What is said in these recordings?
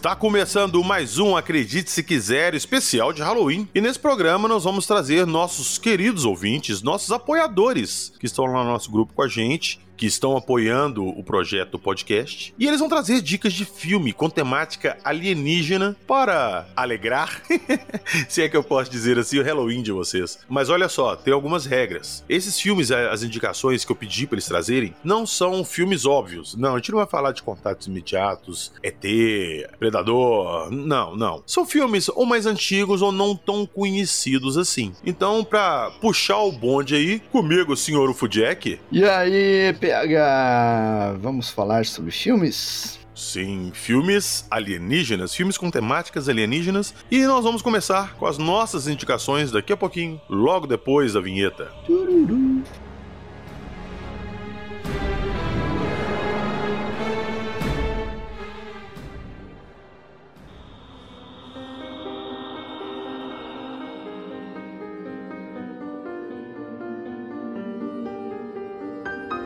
Está começando mais um Acredite Se Quiser especial de Halloween. E nesse programa nós vamos trazer nossos queridos ouvintes, nossos apoiadores que estão lá no nosso grupo com a gente que estão apoiando o projeto podcast. E eles vão trazer dicas de filme com temática alienígena para alegrar, se é que eu posso dizer assim, o Halloween de vocês. Mas olha só, tem algumas regras. Esses filmes, as indicações que eu pedi para eles trazerem, não são filmes óbvios. Não, a gente não vai falar de contatos imediatos, ET, Predador. Não, não. São filmes ou mais antigos ou não tão conhecidos assim. Então, para puxar o bonde aí, comigo, senhor Ufudjack. E aí, PH, vamos falar sobre filmes? Sim, filmes alienígenas, filmes com temáticas alienígenas. E nós vamos começar com as nossas indicações daqui a pouquinho, logo depois da vinheta. Tururu.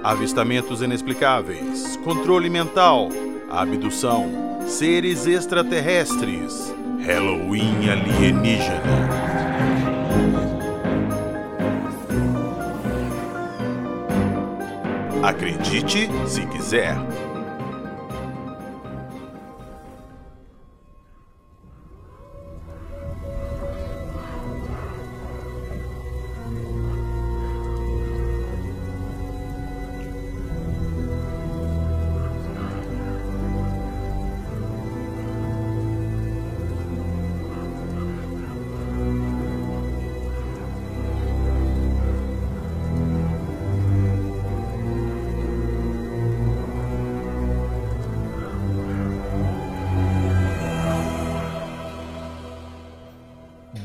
Avistamentos inexplicáveis, controle mental, abdução, seres extraterrestres, Halloween alienígena. Acredite se quiser.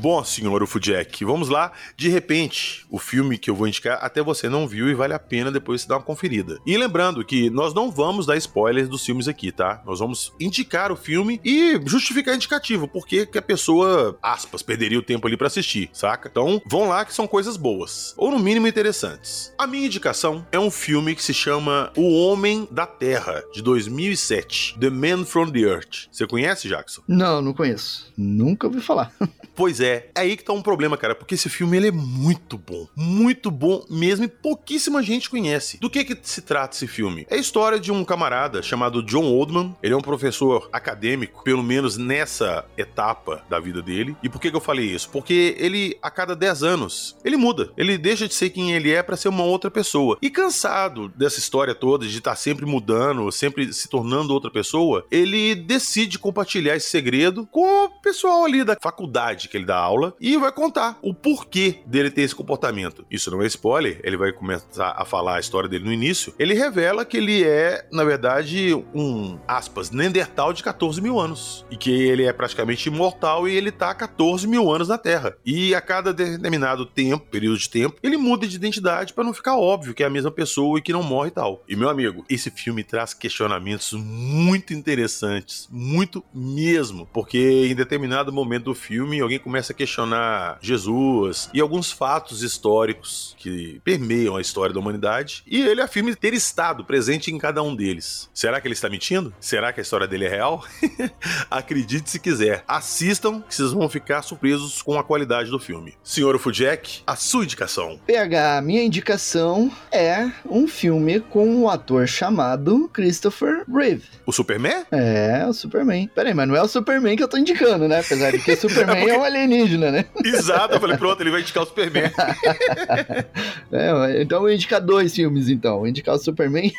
Bom, senhor Ufudjack, vamos lá. De repente, o filme que eu vou indicar até você não viu e vale a pena depois você dar uma conferida. E lembrando que nós não vamos dar spoilers dos filmes aqui, tá? Nós vamos indicar o filme e justificar indicativo, porque que a pessoa, aspas, perderia o tempo ali para assistir, saca? Então, vão lá que são coisas boas, ou no mínimo interessantes. A minha indicação é um filme que se chama O Homem da Terra, de 2007, The Man from the Earth. Você conhece, Jackson? Não, não conheço. Nunca ouvi falar. pois é, é, é aí que tá um problema, cara, porque esse filme ele é muito bom. Muito bom mesmo e pouquíssima gente conhece. Do que que se trata esse filme? É a história de um camarada chamado John Oldman. Ele é um professor acadêmico, pelo menos nessa etapa da vida dele. E por que que eu falei isso? Porque ele, a cada 10 anos, ele muda. Ele deixa de ser quem ele é para ser uma outra pessoa. E cansado dessa história toda, de estar tá sempre mudando, sempre se tornando outra pessoa, ele decide compartilhar esse segredo com o pessoal ali da faculdade que ele dá aula e vai contar o porquê dele ter esse comportamento. Isso não é spoiler, ele vai começar a falar a história dele no início. Ele revela que ele é, na verdade, um, aspas, de 14 mil anos. E que ele é praticamente imortal e ele tá há 14 mil anos na Terra. E a cada determinado tempo, período de tempo, ele muda de identidade para não ficar óbvio que é a mesma pessoa e que não morre e tal. E meu amigo, esse filme traz questionamentos muito interessantes, muito mesmo, porque em determinado momento do filme alguém começa a questionar Jesus e alguns fatos históricos que permeiam a história da humanidade, e ele afirma ter estado presente em cada um deles. Será que ele está mentindo? Será que a história dele é real? Acredite se quiser. Assistam que vocês vão ficar surpresos com a qualidade do filme. Senhor Fujek, a sua indicação. PH, minha indicação é um filme com um ator chamado Christopher Reeve. O Superman? É, o Superman. Peraí, mas não é o Superman que eu tô indicando, né? Apesar de que o Superman é, porque... é um alienígena alienígena, né? Exato, eu falei, pronto, ele vai indicar o Superman. é, então eu vou indicar dois filmes, então. vou indicar o Superman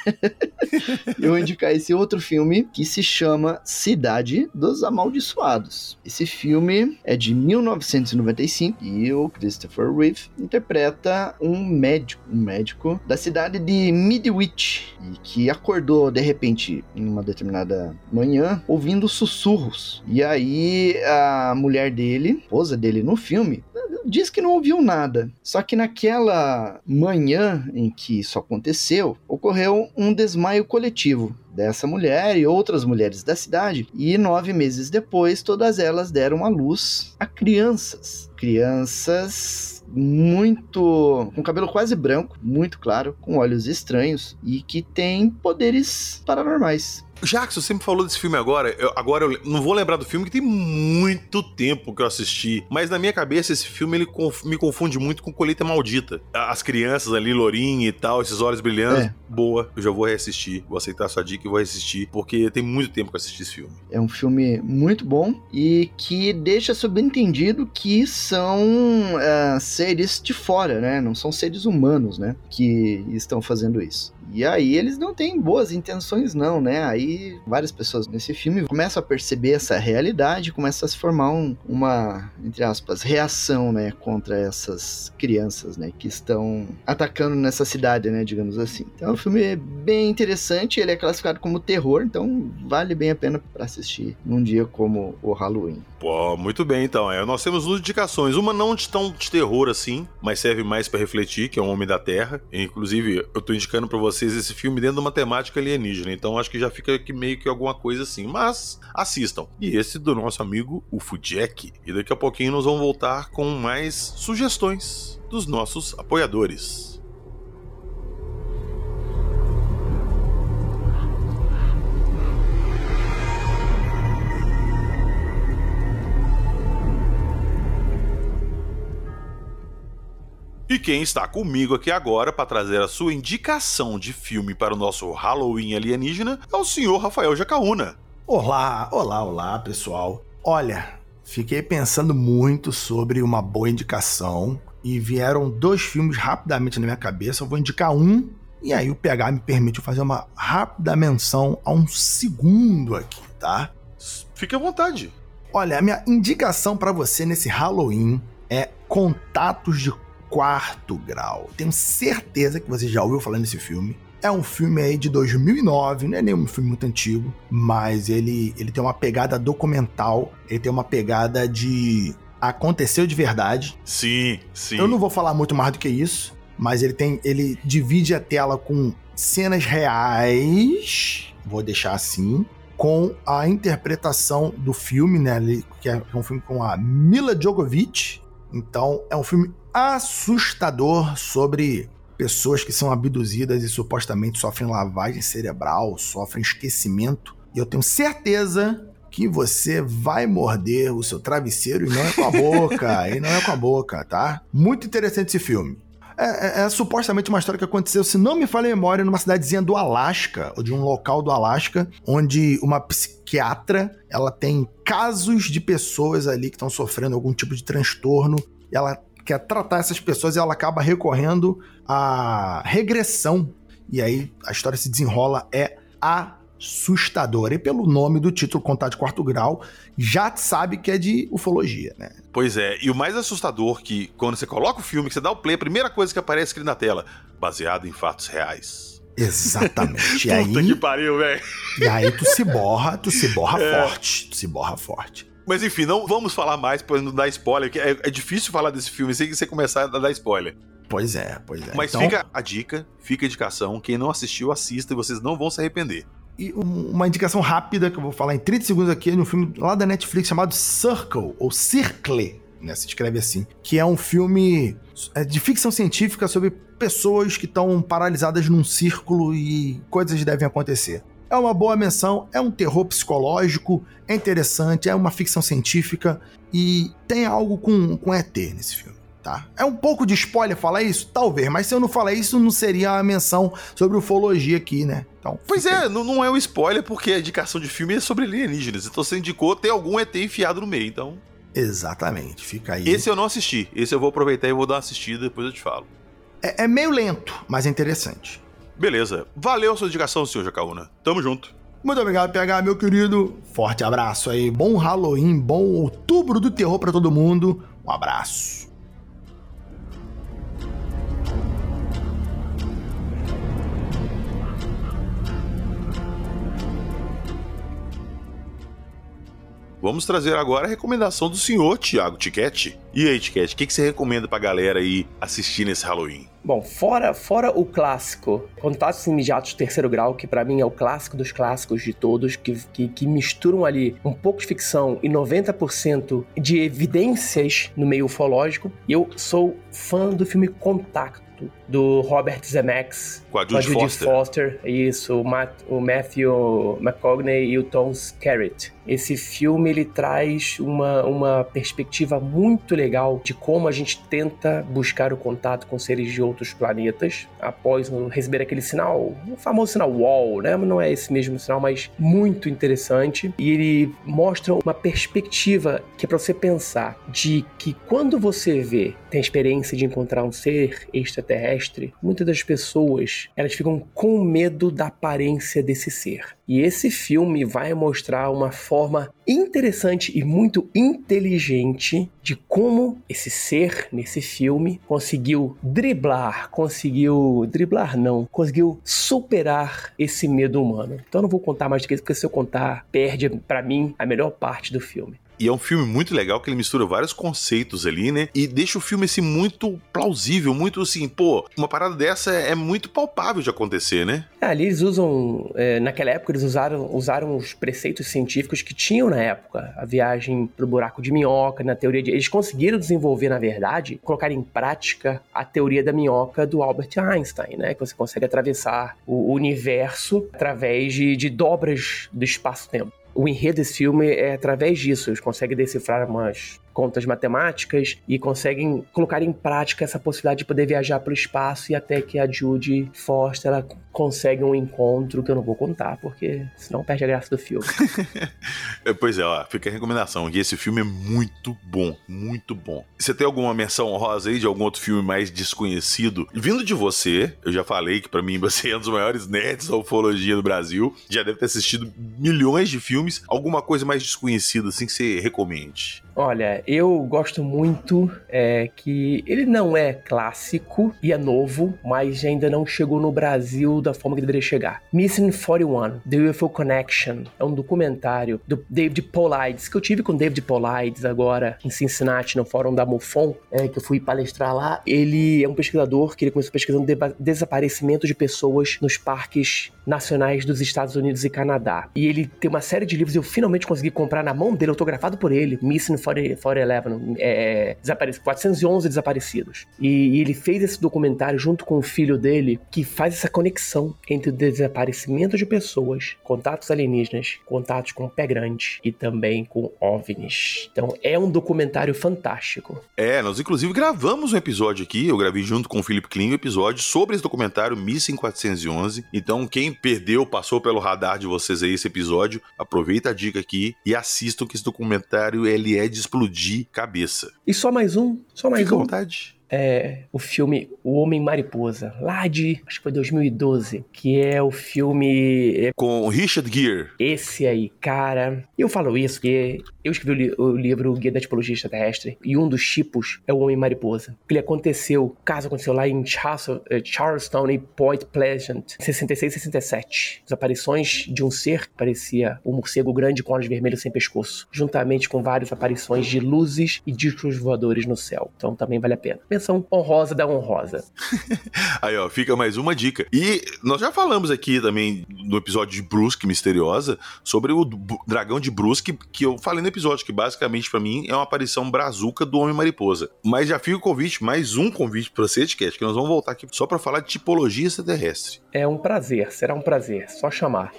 e vou indicar esse outro filme que se chama Cidade dos Amaldiçoados. Esse filme é de 1995 e o Christopher Reeve interpreta um médico, um médico da cidade de Midwich e que acordou de repente em uma determinada manhã ouvindo sussurros. E aí a mulher dele, esposa dele no filme, diz que não ouviu nada. Só que naquela manhã em que isso aconteceu, ocorreu um desmaio coletivo dessa mulher e outras mulheres da cidade, e nove meses depois, todas elas deram à luz a crianças. Crianças muito. com cabelo quase branco, muito claro, com olhos estranhos e que têm poderes paranormais. Jackson, você me falou desse filme agora. Eu, agora eu não vou lembrar do filme, que tem muito tempo que eu assisti. Mas na minha cabeça, esse filme ele conf, me confunde muito com Colheita Maldita. As crianças ali, Lourinha e tal, esses olhos brilhando. É. Boa, eu já vou reassistir. Vou aceitar a sua dica e vou reassistir, porque tem muito tempo que eu assisti esse filme. É um filme muito bom e que deixa subentendido que são uh, seres de fora, né? Não são seres humanos, né? Que estão fazendo isso. E aí eles não têm boas intenções, não, né? Aí várias pessoas nesse filme começam a perceber essa realidade, começam a se formar um, uma, entre aspas, reação, né, contra essas crianças, né, que estão atacando nessa cidade, né, digamos assim. Então o filme é bem interessante, ele é classificado como terror, então vale bem a pena para assistir num dia como o Halloween. Pô, muito bem então. É, nós temos duas indicações. Uma não de tão de terror assim, mas serve mais para refletir, que é o Homem da Terra. Inclusive, eu tô indicando para vocês esse filme dentro de uma temática alienígena. Então acho que já fica aqui meio que alguma coisa assim. Mas assistam. E esse do nosso amigo Ufo Jack. E daqui a pouquinho nós vamos voltar com mais sugestões dos nossos apoiadores. E quem está comigo aqui agora para trazer a sua indicação de filme para o nosso Halloween alienígena é o senhor Rafael Jacaúna. Olá, olá, olá, pessoal. Olha, fiquei pensando muito sobre uma boa indicação e vieram dois filmes rapidamente na minha cabeça. Eu vou indicar um e aí o PH me permite fazer uma rápida menção a um segundo aqui, tá? Fique à vontade. Olha, a minha indicação para você nesse Halloween é Contatos de quarto grau. Tenho certeza que você já ouviu falar nesse filme. É um filme aí de 2009, não é nenhum filme muito antigo, mas ele, ele tem uma pegada documental, ele tem uma pegada de aconteceu de verdade. Sim, sim. Eu não vou falar muito mais do que isso, mas ele tem ele divide a tela com cenas reais, vou deixar assim, com a interpretação do filme, né, que é um filme com a Mila Djokovic. Então, é um filme assustador sobre pessoas que são abduzidas e supostamente sofrem lavagem cerebral, sofrem esquecimento. E eu tenho certeza que você vai morder o seu travesseiro e não é com a boca, e não é com a boca, tá? Muito interessante esse filme. É, é, é, supostamente uma história que aconteceu, se não me falha a memória, numa cidadezinha do Alasca, ou de um local do Alasca, onde uma psiquiatra, ela tem casos de pessoas ali que estão sofrendo algum tipo de transtorno, e ela quer tratar essas pessoas e ela acaba recorrendo à regressão. E aí a história se desenrola, é assustadora. E pelo nome do título, Contato de Quarto Grau, já sabe que é de ufologia, né? Pois é, e o mais assustador que quando você coloca o filme, que você dá o play, a primeira coisa que aparece aqui na tela, baseado em fatos reais. Exatamente. e aí, Puta que pariu, velho. E aí tu se borra, tu se borra é. forte. Tu se borra forte. Mas enfim, não vamos falar mais para não dar spoiler, que é, é, difícil falar desse filme sem você começar a dar spoiler. Pois é, pois é. Mas então... fica a dica, fica a indicação. Quem não assistiu, assista e vocês não vão se arrepender. E uma indicação rápida que eu vou falar em 30 segundos aqui é de um filme lá da Netflix chamado Circle, ou Circle, né? Se escreve assim. Que é um filme é, de ficção científica sobre pessoas que estão paralisadas num círculo e coisas devem acontecer. É uma boa menção, é um terror psicológico, é interessante, é uma ficção científica e tem algo com, com ET nesse filme. Tá? É um pouco de spoiler falar isso? Talvez, mas se eu não falar isso, não seria a menção sobre ufologia aqui, né? Então, pois é, não, não é um spoiler porque a indicação de filme é sobre alienígenas. Então você indicou ter algum ET enfiado no meio, então. Exatamente, fica aí. Esse eu não assisti. Esse eu vou aproveitar e vou dar uma assistida, depois eu te falo. É, é meio lento, mas é interessante. Beleza. Valeu a sua indicação, senhor Jacaúna. Tamo junto. Muito obrigado, PH, meu querido. Forte abraço aí. Bom Halloween, bom outubro do terror para todo mundo. Um abraço. Vamos trazer agora a recomendação do senhor Tiago Tiquete. E aí, Ticket, o que, que você recomenda pra galera aí assistir nesse Halloween? Bom, fora, fora o clássico, Contatos Imediatos Terceiro Grau, que para mim é o clássico dos clássicos de todos, que, que, que, misturam ali um pouco de ficção e 90% de evidências no meio ufológico. Eu sou fã do filme Contato do Robert Zemeckis. Com a Judy, Judy Foster. Foster. Isso, o, Matt, o Matthew McConaughey e o Tom Skerritt. Esse filme ele traz uma, uma perspectiva muito legal de como a gente tenta buscar o contato com seres de outros planetas após receber aquele sinal, o famoso sinal WALL, né? Não é esse mesmo sinal, mas muito interessante. E ele mostra uma perspectiva que é para você pensar de que quando você vê, tem a experiência de encontrar um ser extraterrestre, muitas das pessoas elas ficam com medo da aparência desse ser. E esse filme vai mostrar uma forma interessante e muito inteligente de como esse ser nesse filme conseguiu driblar, conseguiu driblar não, conseguiu superar esse medo humano. Então eu não vou contar mais do que isso, porque se eu contar, perde para mim a melhor parte do filme. E é um filme muito legal que ele mistura vários conceitos ali, né? E deixa o filme assim muito plausível, muito assim, pô, uma parada dessa é muito palpável de acontecer, né? É, ali eles usam, é, naquela época eles usaram, usaram os preceitos científicos que tinham na época, a viagem pro buraco de minhoca, na teoria de, eles conseguiram desenvolver, na verdade, colocar em prática a teoria da minhoca do Albert Einstein, né? Que você consegue atravessar o universo através de, de dobras do espaço-tempo o enredo desse filme é através disso. Eles conseguem decifrar umas contas matemáticas e conseguem colocar em prática essa possibilidade de poder viajar para o espaço e até que a Judy Foster ela consegue um encontro que eu não vou contar, porque senão perde a graça do filme. É, pois é, ó, fica a recomendação que esse filme é muito bom, muito bom. Você tem alguma menção honrosa aí de algum outro filme mais desconhecido? Vindo de você, eu já falei que para mim você é um dos maiores nerds da ufologia do Brasil, já deve ter assistido milhões de filmes. Alguma coisa mais desconhecida assim que você recomende? Olha, eu gosto muito é, que ele não é clássico e é novo, mas ainda não chegou no Brasil da forma que deveria chegar. Missing 41, The UFO Connection, é um documentário do David Paulides, que eu tive com David Paulides agora em Cincinnati, no fórum da MUFON, é, que eu fui palestrar lá. Ele é um pesquisador que ele começou pesquisando desaparecimento de pessoas nos parques nacionais dos Estados Unidos e Canadá. E ele tem uma série de livros, eu finalmente consegui comprar na mão dele, autografado por ele, Missing 411, é, desaparecidos, 411 desaparecidos. E, e, ele fez esse documentário junto com o filho dele, que faz essa conexão entre o desaparecimento de pessoas, contatos alienígenas, contatos com o pé grande e também com OVNIs. Então é um documentário fantástico. É, nós inclusive gravamos um episódio aqui, eu gravei junto com o Felipe Kling um episódio sobre esse documentário Missing 411. Então quem perdeu, passou pelo radar de vocês aí esse episódio, aproveita a dica aqui e assistam que esse documentário ele é de explodir cabeça. E só mais um, só mais Fica um. à vontade é, o filme O Homem Mariposa, lá de, acho que foi 2012, que é o filme... É, Com Richard Gere. Esse aí, cara, eu falo isso porque eu escrevi o, o livro Guia da Tipologia Extraterrestre e um dos tipos é o Homem Mariposa. Ele aconteceu, o caso aconteceu lá em eh, Charleston e Point Pleasant, em 66 e 67. As aparições de um ser que parecia um morcego grande com olhos vermelhos sem pescoço, juntamente com várias aparições de luzes e discos voadores no céu. Então também vale a pena menção honrosa da honrosa. Aí, ó, fica mais uma dica. E nós já falamos aqui também no episódio de Brusque Misteriosa sobre o dragão de Brusque, que eu falei no episódio, que basicamente para mim é uma aparição brazuca do Homem-Mariposa. Mas já fica o convite, mais um convite para você, Etiquete, que nós vamos voltar aqui só para falar de tipologia extraterrestre. É um prazer, será um prazer, só chamar.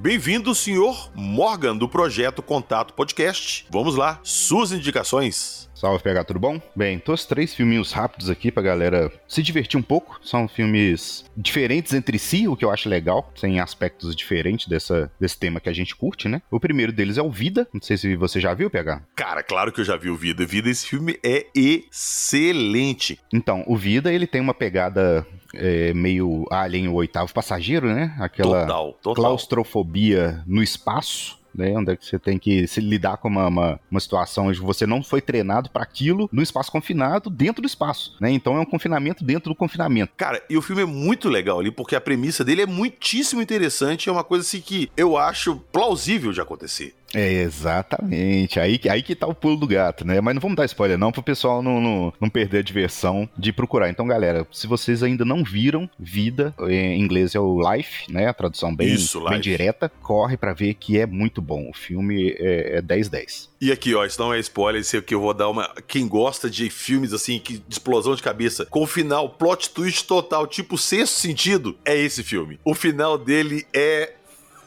Bem-vindo, senhor Morgan, do projeto Contato Podcast. Vamos lá, suas indicações. Salve, PH, tudo bom? Bem, trouxe três filminhos rápidos aqui pra galera se divertir um pouco. São filmes diferentes entre si, o que eu acho legal, tem aspectos diferentes dessa, desse tema que a gente curte, né? O primeiro deles é o Vida, não sei se você já viu, PH. Cara, claro que eu já vi o Vida. Vida, esse filme é excelente. Então, o Vida, ele tem uma pegada é, meio Alien, o oitavo passageiro, né? Aquela total, total. claustrofobia no espaço né? Onde é que você tem que se lidar com uma, uma, uma situação onde você não foi treinado para aquilo no espaço confinado, dentro do espaço, né? Então é um confinamento dentro do confinamento. Cara, e o filme é muito legal ali, porque a premissa dele é muitíssimo interessante, é uma coisa assim que eu acho plausível de acontecer. É, exatamente. Aí, aí que tá o pulo do gato, né? Mas não vamos dar spoiler, não, pro pessoal não, não, não perder a diversão de procurar. Então, galera, se vocês ainda não viram Vida, em inglês é o Life, né? A tradução bem, Isso, bem direta, corre pra ver que é muito bom. O filme é, é 10-10. E aqui, ó, isso não é spoiler, isso aqui eu vou dar uma. Quem gosta de filmes assim, que, de explosão de cabeça, com final, plot twist total, tipo sexto sentido, é esse filme. O final dele é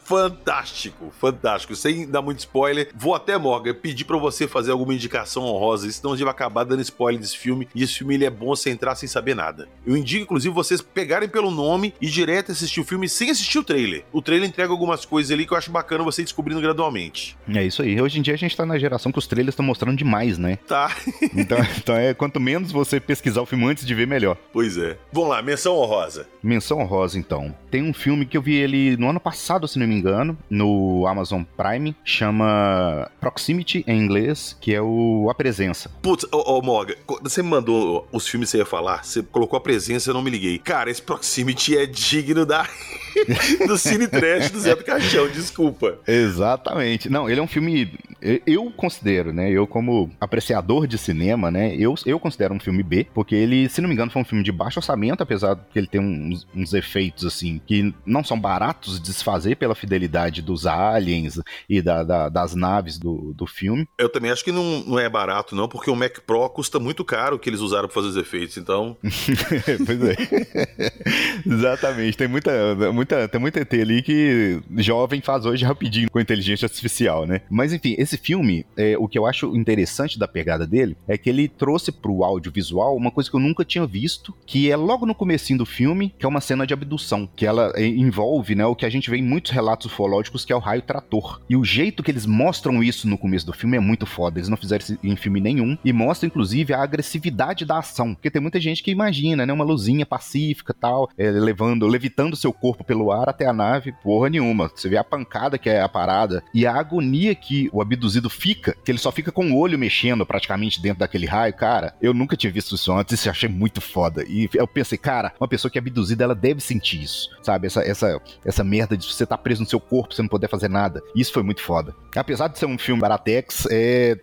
fantástico, fantástico. Sem dar muito spoiler, vou até, Morgan, pedir pra você fazer alguma indicação honrosa, senão a gente vai acabar dando spoiler desse filme. E esse filme ele é bom você entrar sem saber nada. Eu indico, inclusive, vocês pegarem pelo nome e direto assistir o filme sem assistir o trailer. O trailer entrega algumas coisas ali que eu acho bacana você ir descobrindo gradualmente. É isso aí. Hoje em dia a gente tá na geração que os trailers estão mostrando demais, né? Tá? Então, então é quanto menos você pesquisar o filme antes de ver, melhor. pois é. Vamos lá, menção honrosa. Menção honrosa, então. Tem um filme que eu vi ele no ano passado, se não me engano, no Amazon Prime, chama Proximity em inglês, que é o A Presença. Putz, ô, ô Morgan, você me mandou os filmes que você ia falar, você colocou a presença eu não me liguei. Cara, esse Proximity é digno da... do Cine Trash do Zé do Caixão, desculpa. Exatamente. Não, ele é um filme. eu- considero, né? Eu, como apreciador de cinema, né? Eu, eu considero um filme B, porque ele, se não me engano, foi um filme de baixo orçamento, apesar que ele tem uns, uns efeitos, assim, que não são baratos de desfazer pela fidelidade dos aliens e da- da- das naves do, do filme. Eu também acho que não, não é barato, não, porque o Mac Pro custa muito caro o que eles usaram pra fazer os efeitos, então. pois é. Exatamente. Tem muita, muita, tem muita ET ali que jovem faz hoje rapidinho com inteligência artificial, né? Mas enfim, esse filme, é, o que eu acho interessante da pegada dele é que ele trouxe pro audiovisual uma coisa que eu nunca tinha visto, que é logo no comecinho do filme, que é uma cena de abdução, que ela é, envolve, né, o que a gente vê em muitos relatos ufológicos, que é o raio trator. E o jeito que eles mostram isso no começo do filme é muito foda. Eles não fizeram isso em filme nenhum e mostra inclusive a agressividade da ação, porque tem muita gente que imagina, né, uma luzinha pacífica, tal, é, levando, levitando seu corpo pelo ar até a nave, porra nenhuma. Você vê a pancada que é a parada e a agonia que o abduzido fica, que ele só fica com o olho mexendo praticamente dentro daquele raio, cara. Eu nunca tinha visto isso antes e achei muito foda. E eu pensei, cara, uma pessoa que é abduzida, ela deve sentir isso, sabe? Essa, essa, essa merda de você estar preso no seu corpo, você não poder fazer nada. Isso foi muito foda. Apesar de ser um filme baratex, é...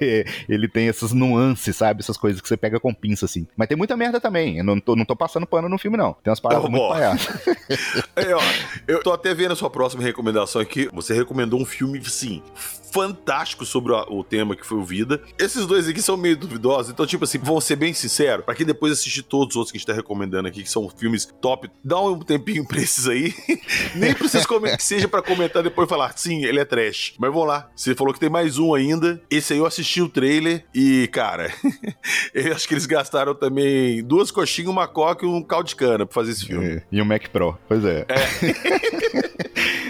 ele tem essas nuances, sabe? Essas coisas que você pega com pinça, assim. Mas tem muita merda também. Eu não tô, não tô passando pano no filme, não. Tem umas paradas Não, muito ó, eu tô até vendo a sua próxima recomendação aqui. Você recomendou um filme, sim, fantástico sobre o, o tema que foi o Vida. Esses dois aqui são meio duvidosos, então, tipo assim, vou ser bem sincero, pra quem depois assistir todos os outros que a gente tá recomendando aqui, que são filmes top, dá um tempinho pra esses aí. Nem precisa comer, que seja pra comentar depois e falar, sim, ele é trash. Mas vamos lá, você falou que tem mais um ainda. Esse aí eu assisti o trailer e, cara, eu acho que eles gastaram também duas coxinhas, uma coca e um caldo de cana pra fazer esse filme. É, E o Mac Pro, pois é.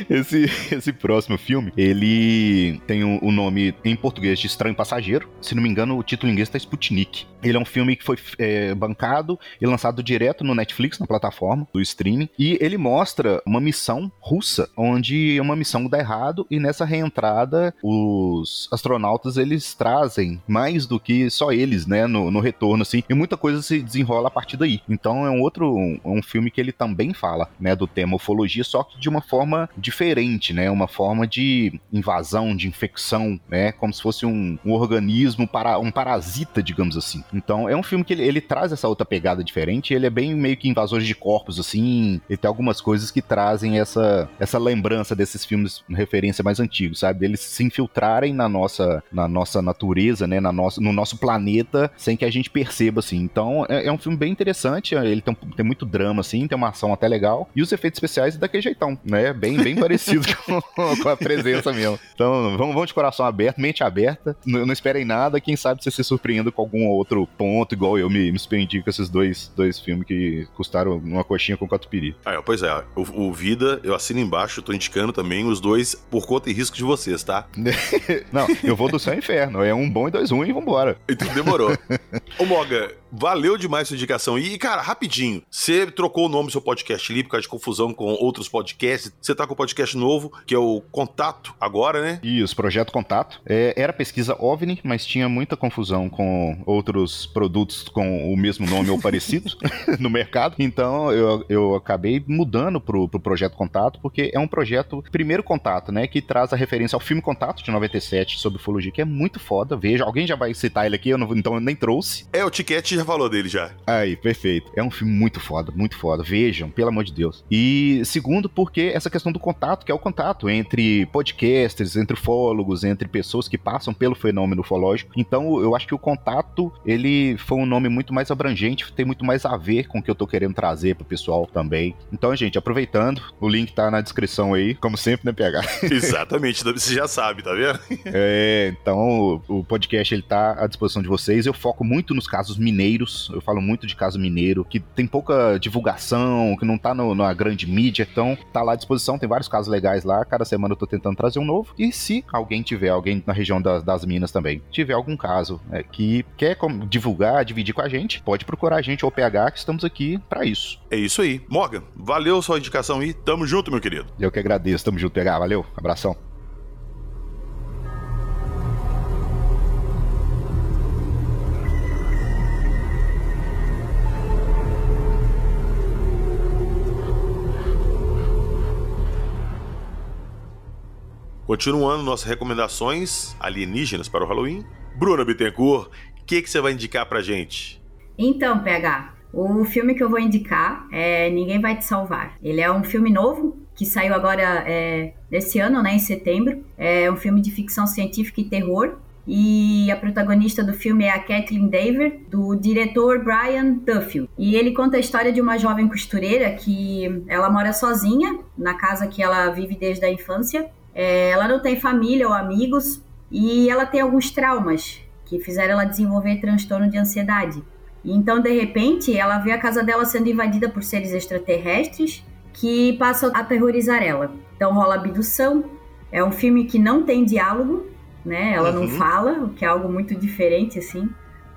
esse, esse próximo filme, ele tem o, nome em português de Estranho Passageiro. Se não me engano, o título em inglês tá Sputnik. Ele é um filme que foi é, bancado e lançado direto no Netflix, na plataforma do streaming. E ele mostra uma missão russa, onde uma missão dá errado e nessa reentrada os astronautas eles trazem mais do que só eles, né, no, no retorno, assim. E muita coisa se desenrola a partir daí. Então é um outro um, um filme que ele também fala, né, do tema ufologia, só que de uma forma diferente, né, uma forma de invasão, de infecção, né, como se fosse um, um organismo, para, um parasita, digamos assim. Então é um filme que ele, ele traz essa outra pegada diferente, ele é bem meio que invasores de corpos, assim, ele tem algumas coisas que trazem essa, essa lembrança desses filmes referência mais antigos, sabe, deles se infiltrarem na nossa, na nossa natureza, né, na nossa, no nosso planeta, sem que a gente perceba, assim. Então é, é um filme bem interessante, ele tem, tem muito drama, assim, tem uma ação até legal, e os efeitos especiais daquele jeitão, né, bem, bem parecido com, com a presença mesmo. Então vamos, vamos de coração aberto, mente aberta, não, não esperem nada, quem sabe você se surpreenda com algum outro ponto, igual eu me, me surpreendi com esses dois, dois filmes que custaram uma coxinha com catupiry. Ah, pois é, o, o, Vida, eu assino embaixo, tô indicando também os dois por conta e risco de vocês, tá? Não, eu vou do céu ao inferno. É um bom e dois ruins e vambora. Então demorou. Ô, Moga, valeu demais sua indicação. E, cara, rapidinho, você trocou o nome do seu podcast ali por causa de confusão com outros podcasts. Você tá com o um podcast novo, que é o Contato agora, né? Isso, Projeto Contato. É, era pesquisa OVNI, mas tinha muita confusão com outros produtos com o mesmo nome ou parecido no mercado. Então eu, eu acabei mudando pro, pro Projeto Contato, porque é um projeto, primeiro contato, né? Que traz a referência ao filme Contato de 97 sobre ufologia, que é muito foda. Veja, alguém já vai citar ele aqui, eu não, então eu nem trouxe. É, o Tiquete já falou dele já. Aí, perfeito. É um filme muito foda, muito foda. Vejam, pelo amor de Deus. E segundo, porque essa questão do contato, que é o contato entre podcasters, entre ufólogos, entre pessoas que passam pelo fenômeno ufológico. Então, eu acho que o contato, ele foi um nome muito mais abrangente, tem muito mais a ver com o que eu tô querendo trazer pro pessoal também. Então, gente, aproveitando, o link tá na descrição aí, como sempre, né, PH? Exatamente, você já sabe, tá vendo? é, então, o podcast, ele tá à disposição de vocês. Eu foco muito nos casos mineiros, eu falo muito de caso mineiro, que tem pouca divulgação, que não tá no, na grande mídia, então tá lá à disposição, tem vários casos legais lá, cada semana eu tô tentando trazer um novo, e se alguém tiver, alguém na região das, das Minas também, tiver algum caso é, que quer divulgar, dividir com a gente, pode procurar a gente ou PH, que estamos aqui para isso. É isso aí. Morgan, valeu sua indicação aí, tamo junto, meu querido. Eu que agradeço, tamo junto, PH, valeu, abração. Continuando nossas recomendações alienígenas para o Halloween. Bruna Bittencourt, o que, que você vai indicar pra gente? Então, PH, o filme que eu vou indicar é Ninguém Vai Te Salvar. Ele é um filme novo que saiu agora é, ano, né, em setembro. É um filme de ficção científica e terror. E a protagonista do filme é a Kathleen Daver, do diretor Brian Duffield. E ele conta a história de uma jovem costureira que ela mora sozinha na casa que ela vive desde a infância é, ela não tem família ou amigos e ela tem alguns traumas que fizeram ela desenvolver transtorno de ansiedade. Então, de repente, ela vê a casa dela sendo invadida por seres extraterrestres que passam a aterrorizar ela. Então, rola abdução. É um filme que não tem diálogo, né? Ela uhum. não fala, o que é algo muito diferente, assim.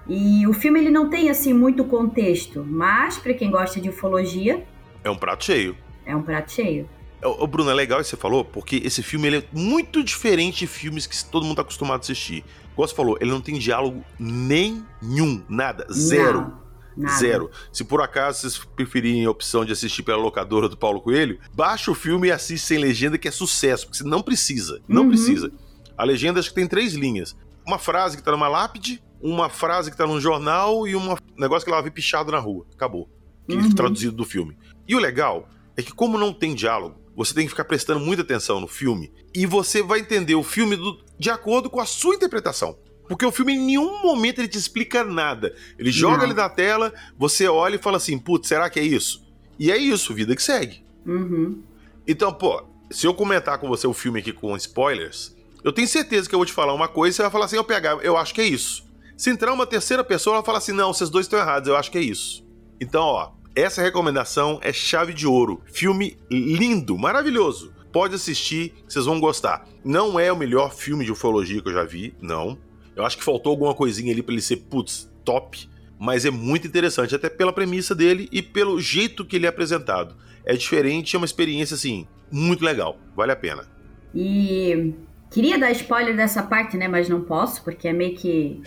E o filme ele não tem assim muito contexto, mas para quem gosta de ufologia, é um prato cheio. É um prato cheio. O Bruno, é legal isso que você falou, porque esse filme ele é muito diferente de filmes que todo mundo tá acostumado a assistir. Como você falou, ele não tem diálogo nenhum, nada, zero. Não, zero. Se por acaso vocês preferirem a opção de assistir pela locadora do Paulo Coelho, baixa o filme e assiste sem legenda, que é sucesso, porque você não precisa. Não uhum. precisa. A legenda acho que tem três linhas. Uma frase que tá numa lápide, uma frase que tá num jornal e um negócio que ela vai pichado na rua. Acabou. Que uhum. traduzido do filme. E o legal é que, como não tem diálogo, você tem que ficar prestando muita atenção no filme e você vai entender o filme do, de acordo com a sua interpretação. Porque o filme em nenhum momento ele te explica nada. Ele joga Não. ali na tela, você olha e fala assim: putz, será que é isso? E é isso, vida que segue. Uhum. Então, pô, se eu comentar com você o filme aqui com spoilers, eu tenho certeza que eu vou te falar uma coisa e você vai falar assim: eu pegar, eu acho que é isso. Se entrar uma terceira pessoa, ela fala assim: não, vocês dois estão errados, eu acho que é isso. Então, ó, essa recomendação é chave de ouro. Filme lindo, maravilhoso. Pode assistir, vocês vão gostar. Não é o melhor filme de ufologia que eu já vi, não. Eu acho que faltou alguma coisinha ali para ele ser, putz, top. Mas é muito interessante, até pela premissa dele e pelo jeito que ele é apresentado. É diferente, é uma experiência, assim, muito legal. Vale a pena. E Queria dar spoiler dessa parte, né? Mas não posso, porque é meio que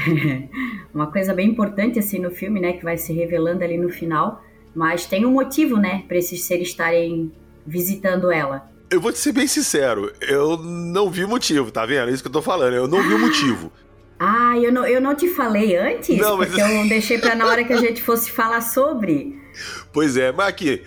uma coisa bem importante assim no filme, né? Que vai se revelando ali no final. Mas tem um motivo, né? Para esses seres estarem visitando ela. Eu vou te ser bem sincero, eu não vi motivo, tá vendo? É isso que eu tô falando, eu não vi o motivo. Ah, eu não, eu não te falei antes? Não, mas... Porque eu deixei pra na hora que a gente fosse falar sobre. Pois é, mas aqui,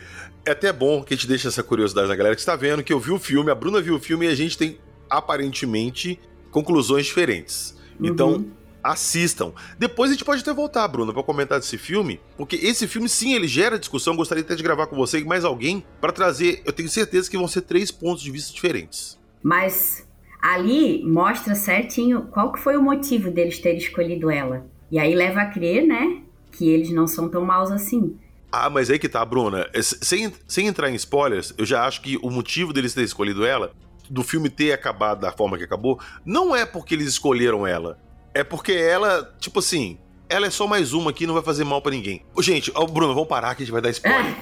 é até bom que a gente deixe essa curiosidade na galera que está vendo que eu vi o filme, a Bruna viu o filme e a gente tem aparentemente conclusões diferentes. Uhum. Então, assistam. Depois a gente pode até voltar, Bruna, para comentar desse filme, porque esse filme sim, ele gera discussão. Gostaria até de gravar com você e mais alguém para trazer, eu tenho certeza que vão ser três pontos de vista diferentes. Mas ali mostra certinho qual que foi o motivo deles terem escolhido ela. E aí leva a crer, né, que eles não são tão maus assim. Ah, mas aí que tá, Bruna. É, sem, sem entrar em spoilers, eu já acho que o motivo deles terem escolhido ela, do filme ter acabado da forma que acabou, não é porque eles escolheram ela. É porque ela, tipo assim, ela é só mais uma aqui, não vai fazer mal para ninguém. Gente, ó, Bruno, vamos parar que a gente vai dar spoiler.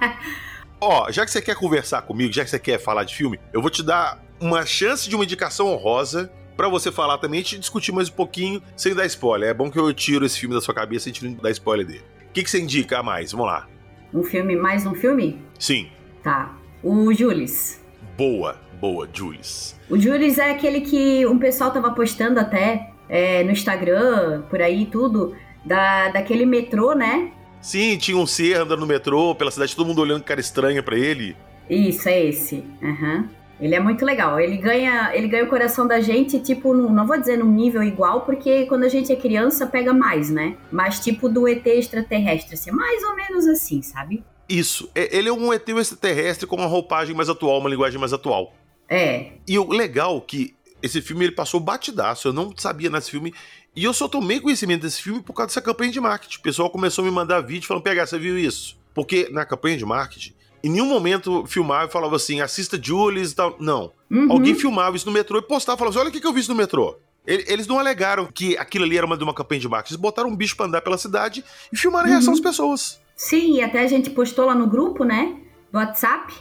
ó, já que você quer conversar comigo, já que você quer falar de filme, eu vou te dar uma chance de uma indicação honrosa para você falar também e discutir mais um pouquinho sem dar spoiler. É bom que eu tiro esse filme da sua cabeça e tiro dar spoiler dele que, que você indica a mais? Vamos lá. Um filme, mais um filme? Sim. Tá. O Jules. Boa, boa, Jules. O Jules é aquele que um pessoal tava postando até é, no Instagram, por aí tudo, da, daquele metrô, né? Sim, tinha um ser andando no metrô pela cidade, todo mundo olhando cara estranha para ele. Isso, é esse. Aham. Uhum. Ele é muito legal. Ele ganha, ele ganha o coração da gente, tipo, não vou dizer num nível igual, porque quando a gente é criança pega mais, né? Mas tipo do ET extraterrestre, assim, mais ou menos assim, sabe? Isso. Ele é um ET extraterrestre com uma roupagem mais atual, uma linguagem mais atual. É. E o legal que esse filme ele passou batidaço. Eu não sabia nesse filme. E eu só tomei conhecimento desse filme por causa dessa campanha de marketing. O pessoal começou a me mandar vídeo falando: PH, você viu isso? Porque na campanha de marketing em nenhum momento filmava e falava assim, assista Julius e tal. Não. Uhum. Alguém filmava isso no metrô e postava e falava assim: olha o que eu vi isso no metrô. Eles não alegaram que aquilo ali era uma de uma campanha de marketing. Eles botaram um bicho pra andar pela cidade e filmaram a reação uhum. das pessoas. Sim, e até a gente postou lá no grupo, né? Do WhatsApp.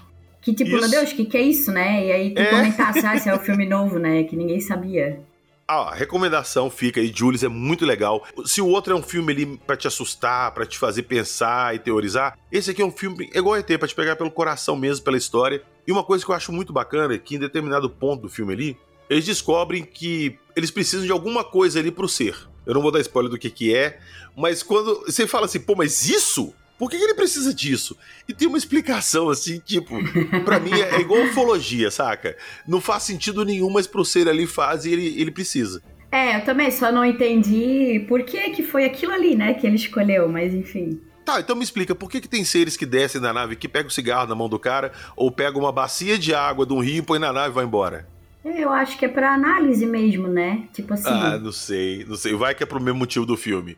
Que tipo, isso. meu Deus, o que, que é isso, né? E aí tu é. comentasse, ah, esse é o filme novo, né? Que ninguém sabia. A recomendação fica aí, Julius, é muito legal. Se o outro é um filme ali pra te assustar, para te fazer pensar e teorizar, esse aqui é um filme igual a ET, pra te pegar pelo coração mesmo, pela história. E uma coisa que eu acho muito bacana é que em determinado ponto do filme ali, eles descobrem que eles precisam de alguma coisa ali pro ser. Eu não vou dar spoiler do que que é, mas quando você fala assim, pô, mas isso? Por que, que, ele precisa disso? E tem uma explicação, assim, tipo, para mim é, igual ufologia, saca? Não faz sentido nenhum, mas pro ser ali faz e ele, ele precisa. É, eu também só não entendi por que, que foi aquilo ali, né, que ele escolheu, mas enfim. Tá, então me explica, por que, que tem seres que descem da nave que pegam o cigarro na mão do cara, ou pegam uma bacia de água de um rio, põe na nave e vai embora? Eu acho que é pra análise mesmo, né? Tipo assim. Ah, não sei, não sei. Vai que é pro mesmo motivo do filme.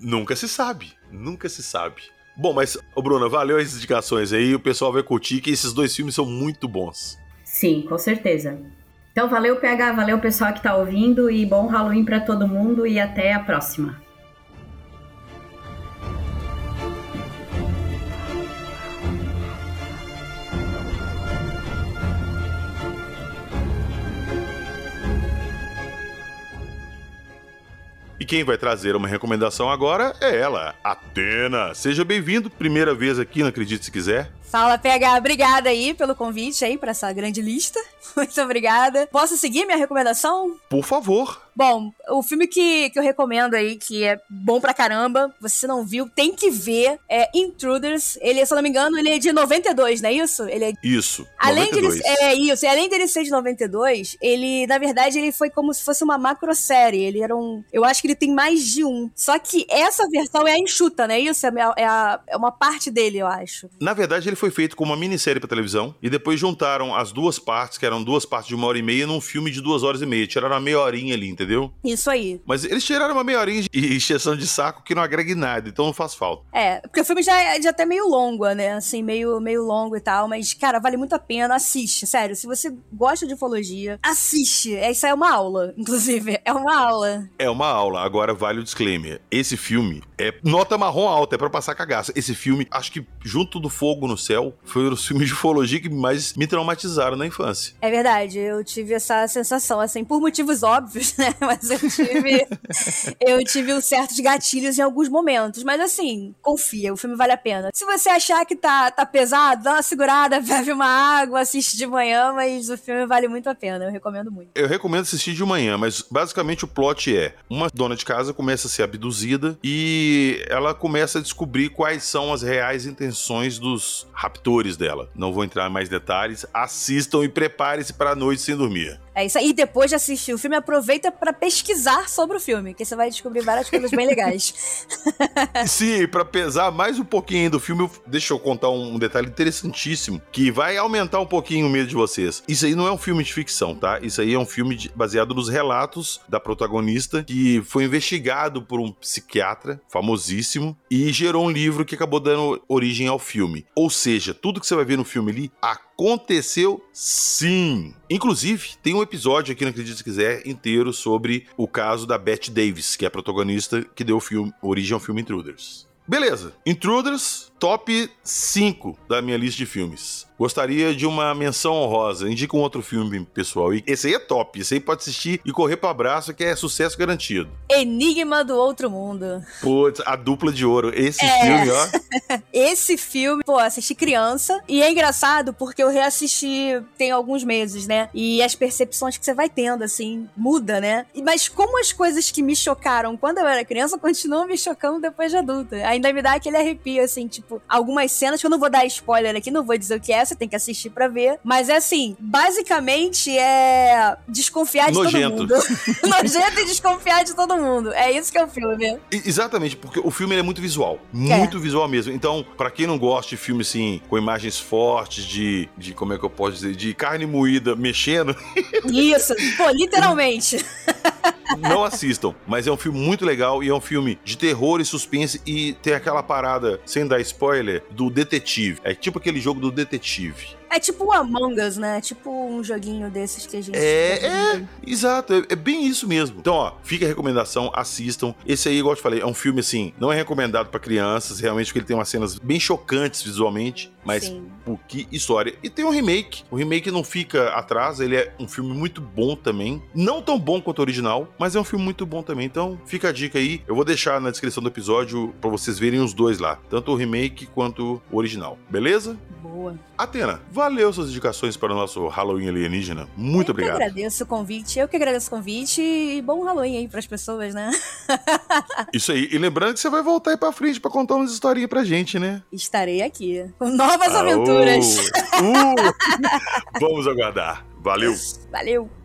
Nunca se sabe. Nunca se sabe. Bom, mas, Bruna, valeu as indicações aí. O pessoal vai curtir que esses dois filmes são muito bons. Sim, com certeza. Então, valeu, PH, valeu pessoal que tá ouvindo e bom Halloween para todo mundo e até a próxima. E quem vai trazer uma recomendação agora é ela, Atena. Seja bem-vindo, primeira vez aqui, não acredite se quiser. Fala, PH. Obrigada aí pelo convite aí para essa grande lista. Muito obrigada. Posso seguir minha recomendação? Por favor. Bom, o filme que, que eu recomendo aí, que é bom pra caramba, você não viu, tem que ver, é Intruders. Ele, se eu não me engano, ele é de 92, não é isso? Ele é... Isso, além 92. De ele, é isso, e além dele ser de 92, ele, na verdade, ele foi como se fosse uma macro série. Ele era um... Eu acho que ele tem mais de um. Só que essa versão é a enxuta, não é isso? É, é, a, é uma parte dele, eu acho. Na verdade, ele foi feito como uma minissérie pra televisão, e depois juntaram as duas partes, que eram duas partes de uma hora e meia, num filme de duas horas e meia. Tiraram uma meia horinha ali, entendeu? Isso aí. Mas eles tiraram uma meia horinha de exceção de saco que não agrega nada, então não faz falta. É, porque o filme já é já até meio longo, né? Assim, meio, meio longo e tal, mas, cara, vale muito a pena, assiste, sério. Se você gosta de ufologia, assiste. Isso é uma aula, inclusive. É uma aula. É uma aula. Agora vale o disclaimer. Esse filme é nota marrom alta, é pra passar cagaça. Esse filme, acho que junto do Fogo no Céu, foi um dos filmes de ufologia que mais me traumatizaram na infância. É verdade, eu tive essa sensação, assim, por motivos óbvios, né? mas eu tive. eu tive um certos gatilhos em alguns momentos. Mas assim, confia, o filme vale a pena. Se você achar que tá, tá pesado, dá uma segurada, bebe uma água, assiste de manhã, mas o filme vale muito a pena. Eu recomendo muito. Eu recomendo assistir de manhã, mas basicamente o plot é: uma dona de casa começa a ser abduzida e ela começa a descobrir quais são as reais intenções dos raptores dela. Não vou entrar em mais detalhes. Assistam e preparem-se para a noite sem dormir. É isso aí. E depois de assistir o filme, aproveita pra pesquisar sobre o filme, que você vai descobrir várias coisas bem legais. Sim, pra pesar mais um pouquinho do filme, deixa eu contar um detalhe interessantíssimo que vai aumentar um pouquinho o medo de vocês. Isso aí não é um filme de ficção, tá? Isso aí é um filme de- baseado nos relatos da protagonista que foi investigado por um psiquiatra famosíssimo e gerou um livro que acabou dando origem ao filme. Ou seja, tudo que você vai ver no filme ali aconteceu sim. Inclusive, tem um episódio aqui no Acredite Se Quiser inteiro sobre o caso da Bette Davis, que é a protagonista que deu filme, origem ao filme Intruders. Beleza, Intruders, top 5 da minha lista de filmes. Gostaria de uma menção honrosa. Indica um outro filme, pessoal. E esse aí é top. Esse aí pode assistir e correr pro abraço, que é sucesso garantido. Enigma do Outro Mundo. Putz, a dupla de ouro. Esse É. filme, ó. Esse filme, pô, assisti criança. E é engraçado porque eu reassisti tem alguns meses, né? E as percepções que você vai tendo, assim, muda, né? Mas como as coisas que me chocaram quando eu era criança continuam me chocando depois de adulta. Ainda me dá aquele arrepio, assim, tipo, algumas cenas que eu não vou dar spoiler aqui, não vou dizer o que é, você tem que assistir pra ver. Mas é assim, basicamente é desconfiar de Nojento. todo mundo. Nojento e desconfiar de todo mundo. É isso que é o filme. Exatamente, porque o filme é muito visual. Muito visual mesmo. Então, pra quem não gosta de filme assim, com imagens fortes, de, de. Como é que eu posso dizer? De carne moída mexendo, Isso, pô, literalmente. não assistam. Mas é um filme muito legal e é um filme de terror e suspense e tem aquela parada, sem dar spoiler, do detetive. É tipo aquele jogo do detetive. É tipo o Among Us, né? Tipo um joguinho desses que a gente. É, é, exato, é, é bem isso mesmo. Então, ó, fica a recomendação, assistam. Esse aí, igual eu te falei, é um filme assim, não é recomendado pra crianças, realmente, porque ele tem umas cenas bem chocantes visualmente, mas Sim. Pô, que história. E tem um remake. O remake não fica atrás, ele é um filme muito bom também. Não tão bom quanto o original, mas é um filme muito bom também. Então, fica a dica aí. Eu vou deixar na descrição do episódio pra vocês verem os dois lá, tanto o remake quanto o original. Beleza? Boa. Atena, valeu suas indicações para o nosso Halloween alienígena. Muito eu obrigado. que agradeço o convite. Eu que agradeço o convite e bom Halloween aí pras pessoas, né? Isso aí. E lembrando que você vai voltar aí pra frente pra contar umas historinhas pra gente, né? Estarei aqui com novas Aô! aventuras. Uh! Vamos aguardar. Valeu. Valeu.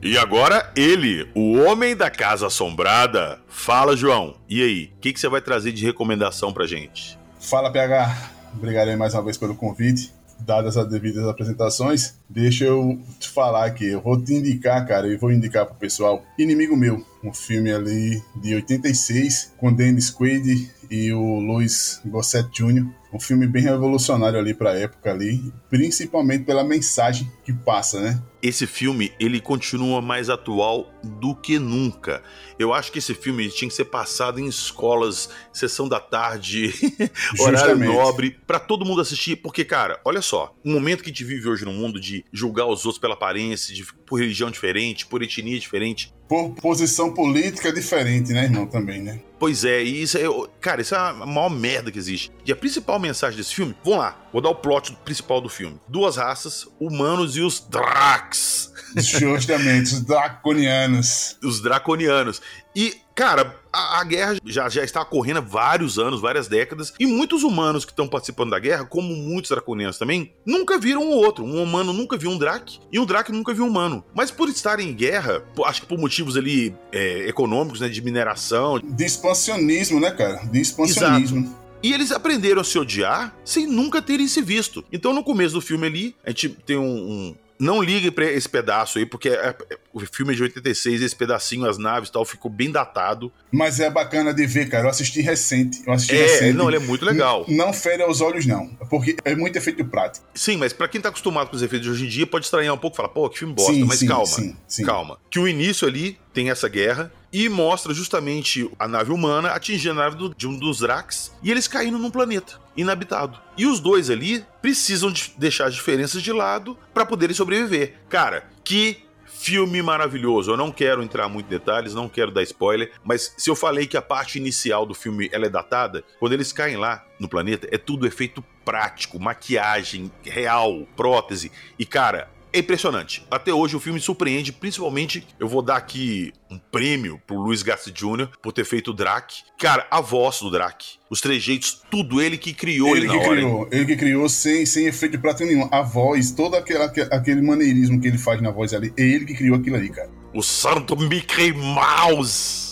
E agora ele, o homem da casa assombrada. Fala, João. E aí, o que, que você vai trazer de recomendação pra gente? Fala, PH. Obrigado mais uma vez pelo convite. Dadas as devidas apresentações, deixa eu te falar aqui. Eu vou te indicar, cara, e vou indicar pro pessoal Inimigo Meu, um filme ali de 86, com Dennis Quaid e o Louis Gossett Jr. Um filme bem revolucionário ali pra época ali, principalmente pela mensagem que passa, né? Esse filme, ele continua mais atual do que nunca. Eu acho que esse filme tinha que ser passado em escolas, sessão da tarde, horário nobre, pra todo mundo assistir, porque, cara, olha só, o momento que a gente vive hoje no mundo de julgar os outros pela aparência, de, por religião diferente, por etnia diferente, Por posição política diferente, né, irmão? Também, né? Pois é, e isso é. Cara, isso é a maior merda que existe. E a principal mensagem desse filme, vamos lá, vou dar o plot principal do filme: duas raças, humanos e os Drax. Justamente, os draconianos. Os draconianos. E, cara, a, a guerra já, já está ocorrendo há vários anos, várias décadas, e muitos humanos que estão participando da guerra, como muitos draconianos também, nunca viram um outro. Um humano nunca viu um Drac, e um Drac nunca viu um humano. Mas por estarem em guerra, acho que por motivos ali é, econômicos, né, de mineração, De expansionismo, né, cara? De expansionismo. E eles aprenderam a se odiar sem nunca terem se visto. Então, no começo do filme ali, a gente tem um. um- não ligue pra esse pedaço aí, porque é- é- o filme é de 86, esse pedacinho, as naves e tal, ficou bem datado. Mas é bacana de ver, cara. Eu assisti recente. Eu assisti É, recente. não, ele é muito legal. N- Não fere aos olhos, não. Porque é muito efeito prático. Sim, mas pra quem tá acostumado com os efeitos de hoje em dia, pode estranhar um pouco e falar, pô, que filme bosta. sim, mas sim, calma, sim. calma. Que o início ali tem essa guerra e mostra justamente a nave humana atingindo a nave do- de um dos Drax e eles caindo num planeta inabitado. E os dois ali precisam de deixar as diferenças de lado pra poderem sobreviver. Cara, que filme maravilhoso. Eu não quero entrar muito em detalhes, não quero dar spoiler, mas se eu falei que a parte inicial do filme ela é datada, quando eles caem lá no planeta, é tudo efeito prático, maquiagem real, prótese. E cara, é impressionante. Até hoje o filme surpreende, principalmente eu vou dar aqui um prêmio pro Luiz Garcia Jr. por ter feito o Drac. Cara, a voz do Drac, os trejeitos, tudo ele que criou ele ele, que hora. criou, ele que criou sem, sem efeito de prato nenhum. A voz, todo aquele, aquele maneirismo que ele faz na voz ali, é ele que criou aquilo ali, cara. O Santo Mickey Mouse.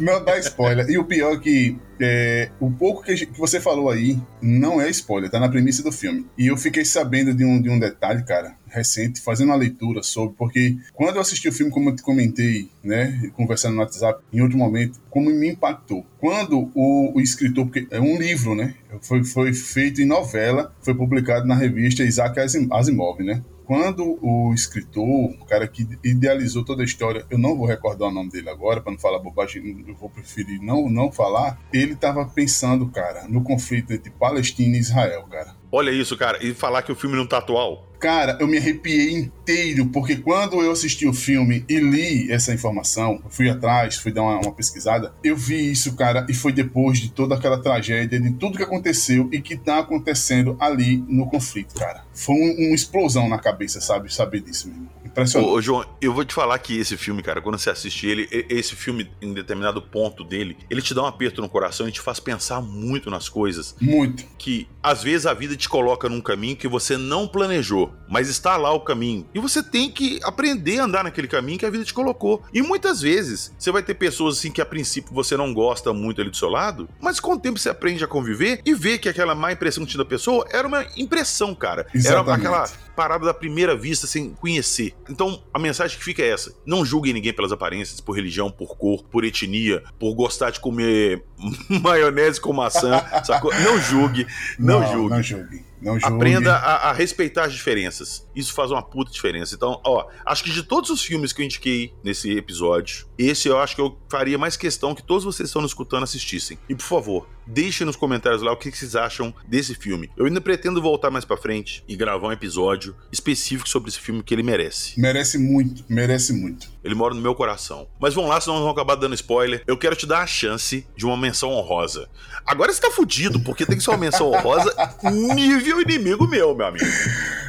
Não dá spoiler. E o pior é que é, o pouco que, que você falou aí não é spoiler, tá na premissa do filme. E eu fiquei sabendo de um, de um detalhe, cara, recente, fazendo uma leitura sobre, porque quando eu assisti o filme, como eu te comentei, né, conversando no WhatsApp, em outro momento, como me impactou. Quando o, o escritor, porque é um livro, né, foi, foi feito em novela, foi publicado na revista Isaac Asim- Asimov, né, quando o escritor, o cara que idealizou toda a história, eu não vou recordar o nome dele agora, para não falar bobagem, eu vou preferir não, não falar. Ele estava pensando, cara, no conflito entre Palestina e Israel, cara. Olha isso, cara. E falar que o filme não tá atual. Cara, eu me arrepiei inteiro, porque quando eu assisti o filme e li essa informação, fui atrás, fui dar uma, uma pesquisada, eu vi isso, cara, e foi depois de toda aquela tragédia, de tudo que aconteceu e que tá acontecendo ali no conflito, cara. Foi um- uma explosão na cabeça, sabe? Saber disso mesmo. Impressionante. Ô, João, eu vou te falar que esse filme, cara, quando você assiste ele, esse filme, em determinado ponto dele, ele te dá um aperto no coração e te faz pensar muito nas coisas. Muito. Que às vezes a vida te coloca num caminho que você não planejou, mas está lá o caminho. E você tem que aprender a andar naquele caminho que a vida te colocou. E muitas vezes você vai ter pessoas assim que a princípio você não gosta muito ali do seu lado, mas com o tempo você aprende a conviver e vê que aquela má impressão que tinha da pessoa era uma impressão, cara. Era Exatamente. aquela parada da primeira vista sem conhecer. Então, a mensagem que fica é essa: não julguem ninguém pelas aparências, por religião, por cor, por etnia, por gostar de comer maionese com maçã, sacou? Não julgue, não, julgue. Não julgue. Não julgue. Aprenda a, a respeitar as diferenças. Isso faz uma puta diferença. Então, ó, acho que de todos os filmes que eu indiquei nesse episódio, esse eu acho que eu faria mais questão que todos vocês que estão nos escutando assistissem. E por favor, deixem nos comentários lá o que que vocês acham desse filme. Eu ainda pretendo voltar mais pra frente e gravar um episódio específico sobre esse filme que ele merece. Merece muito, merece muito. Ele mora no meu coração. Mas vamos lá, senão nós vamos acabar dando spoiler. Eu quero te dar a chance de uma menção honrosa. Agora você tá fudido, porque tem que ser uma menção honrosa nível inimigo meu, meu amigo.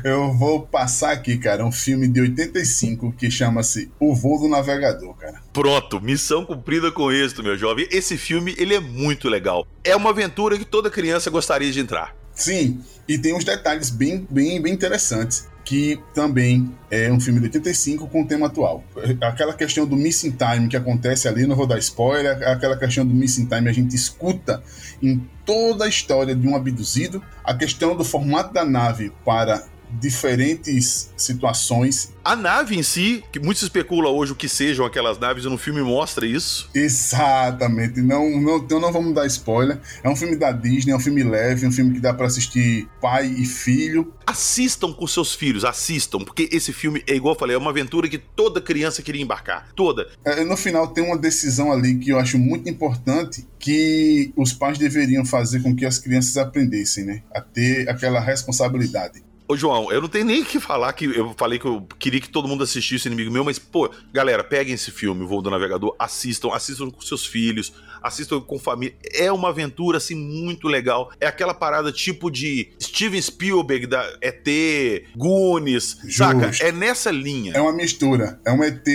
Eu vou passar aqui, cara, um filme de 85 que chama-se O Voo do Navegador, cara. Pronto, missão cumprida com êxito, meu jovem. Esse filme, ele é muito legal. É uma aventura que toda criança gostaria de entrar. Sim, e tem uns detalhes bem, bem, bem interessantes. Que também é um filme de 85 com o tema atual. Aquela questão do missing time que acontece ali, não vou dar spoiler, aquela questão do missing time a gente escuta em toda a história de um abduzido. A questão do formato da nave para diferentes situações. A nave em si, que muito se especula hoje o que sejam aquelas naves, e no filme mostra isso. Exatamente. Não, não, então não vamos dar spoiler. É um filme da Disney, é um filme leve, um filme que dá para assistir pai e filho. Assistam com seus filhos, assistam, porque esse filme, é igual eu falei, é uma aventura que toda criança queria embarcar. Toda. É, no final tem uma decisão ali que eu acho muito importante que os pais deveriam fazer com que as crianças aprendessem, né? A ter aquela responsabilidade. Ô, João, eu não tenho nem o que falar que eu falei que eu queria que todo mundo assistisse Inimigo Meu, mas, pô, galera, peguem esse filme, O Voo do Navegador, assistam, assistam com seus filhos, assistam com família. É uma aventura, assim, muito legal. É aquela parada tipo de Steven Spielberg, da ET, Goonies, saca? Justo. É nessa linha. É uma mistura. É um ET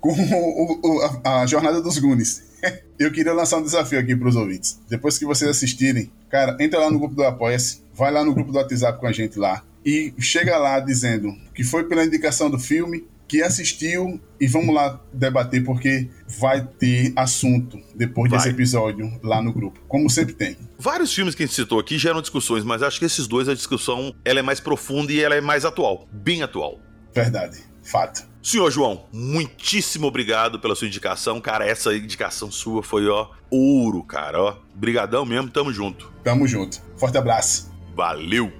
com o- o- a, a jornada dos Goonies. Eu queria lançar um desafio aqui para os ouvintes. Depois que vocês assistirem, cara, entra lá no grupo do Apoia-se, vai lá no grupo do WhatsApp com a gente lá e chega lá dizendo que foi pela indicação do filme, que assistiu e vamos lá debater porque vai ter assunto depois desse Vai. episódio lá no grupo, como sempre tem. Vários filmes que a gente citou aqui geram discussões, mas acho que esses dois, a discussão, ela é mais profunda e ela é mais atual. Bem atual. Verdade, fato. Senhor João, muitíssimo obrigado pela sua indicação. Cara, essa indicação sua foi, ó, ouro, cara, ó. Brigadão mesmo, tamo junto. Tamo junto. Forte abraço. Valeu!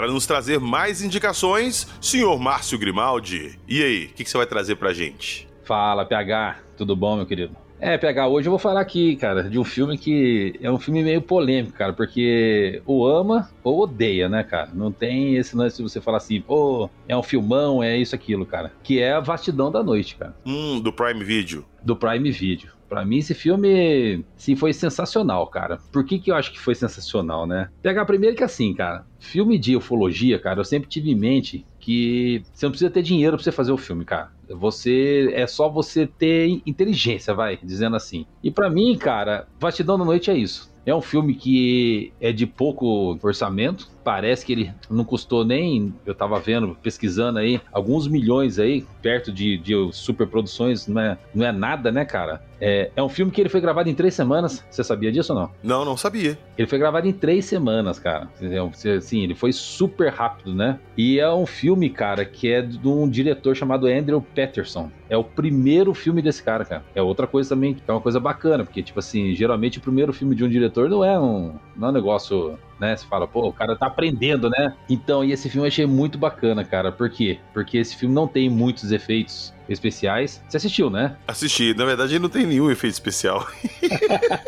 Para nos trazer mais indicações, senhor Márcio Grimaldi. E aí, o que, que você vai trazer pra gente? Fala, PH. Tudo bom, meu querido? É, pegar hoje eu vou falar aqui, cara, de um filme que é um filme meio polêmico, cara, porque ou ama ou odeia, né, cara? Não tem esse lance de você falar assim, pô, é um filmão, é isso, aquilo, cara. Que é a vastidão da noite, cara. Hum, do Prime Video. Do Prime Video. Pra mim, esse filme, sim, foi sensacional, cara. Por que que eu acho que foi sensacional, né? Pegar primeiro que assim, cara, filme de ufologia, cara, eu sempre tive em mente que você não precisa ter dinheiro pra você fazer o filme, cara. Você é só você ter inteligência, vai, dizendo assim. E pra mim, cara, Vastidão da Noite é isso. É um filme que é de pouco orçamento. Parece que ele não custou nem. Eu tava vendo, pesquisando aí, alguns milhões aí, perto de, de superproduções. Não é, não é nada, né, cara? É, é um filme que ele foi gravado em três semanas. Você sabia disso ou não? Não, não sabia. Ele foi gravado em três semanas, cara. Assim, ele foi super rápido, né? E é um filme, cara, que é de um diretor chamado Andrew Patterson. É o primeiro filme desse cara, cara. É outra coisa também, que é uma coisa bacana, porque, tipo assim, geralmente o primeiro filme de um diretor não é um, não é um negócio né? Você fala, pô, o cara tá aprendendo, né? Então, e esse filme eu achei muito bacana, cara. Por quê? Porque esse filme não tem muitos efeitos especiais. Você assistiu, né? Assisti. Na verdade, não tem nenhum efeito especial.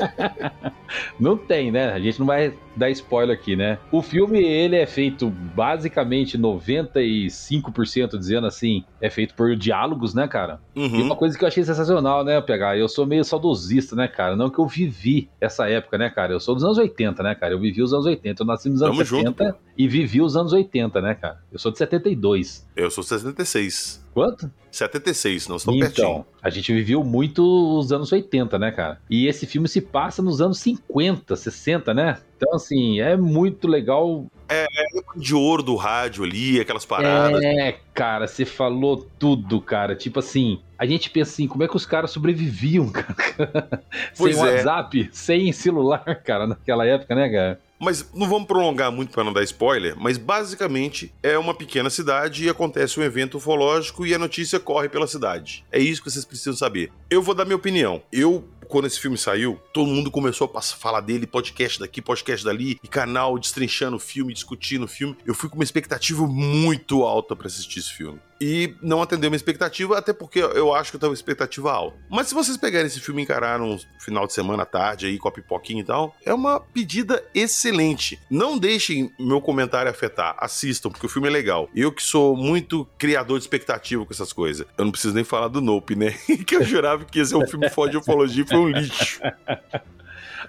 não tem, né? A gente não vai dar spoiler aqui, né? O filme, ele é feito basicamente 95%, dizendo assim, é feito por diálogos, né, cara? Uhum. E uma coisa que eu achei sensacional, né, pegar, eu sou meio saudosista, né, cara? Não que eu vivi essa época, né, cara? Eu sou dos anos 80, né, cara? Eu vivi os anos 80, eu nasci nos anos Tamo 70 junto, e vivi os anos 80, né, cara? Eu sou de 72. Eu sou 76. Quanto? 76, não pertinho. Então, a gente viveu muito os anos 80, né, cara? E esse filme se passa nos anos 50, 60, né? Então, assim, é muito legal. É, é de ouro do rádio ali, aquelas paradas. É, cara, você falou tudo, cara. Tipo assim, a gente pensa assim, como é que os caras sobreviviam, cara? Sem é. WhatsApp, sem celular, cara, naquela época, né, cara? Mas não vamos prolongar muito para não dar spoiler, mas basicamente é uma pequena cidade e acontece um evento ufológico e a notícia corre pela cidade. É isso que vocês precisam saber. Eu vou dar minha opinião. Eu quando esse filme saiu, todo mundo começou a falar dele, podcast daqui, podcast dali, e canal destrinchando o filme, discutindo o filme. Eu fui com uma expectativa muito alta pra assistir esse filme. E não atendeu minha expectativa, até porque eu acho que eu tava expectativa alta. Mas se vocês pegarem esse filme e encararam um final de semana à tarde aí, com a pipoquinha e tal, é uma pedida excelente. Não deixem meu comentário afetar, assistam, porque o filme é legal. Eu que sou muito criador de expectativa com essas coisas. Eu não preciso nem falar do Nope, né? que eu jurava que ia ser um filme foda de ufologia e foi um lixo.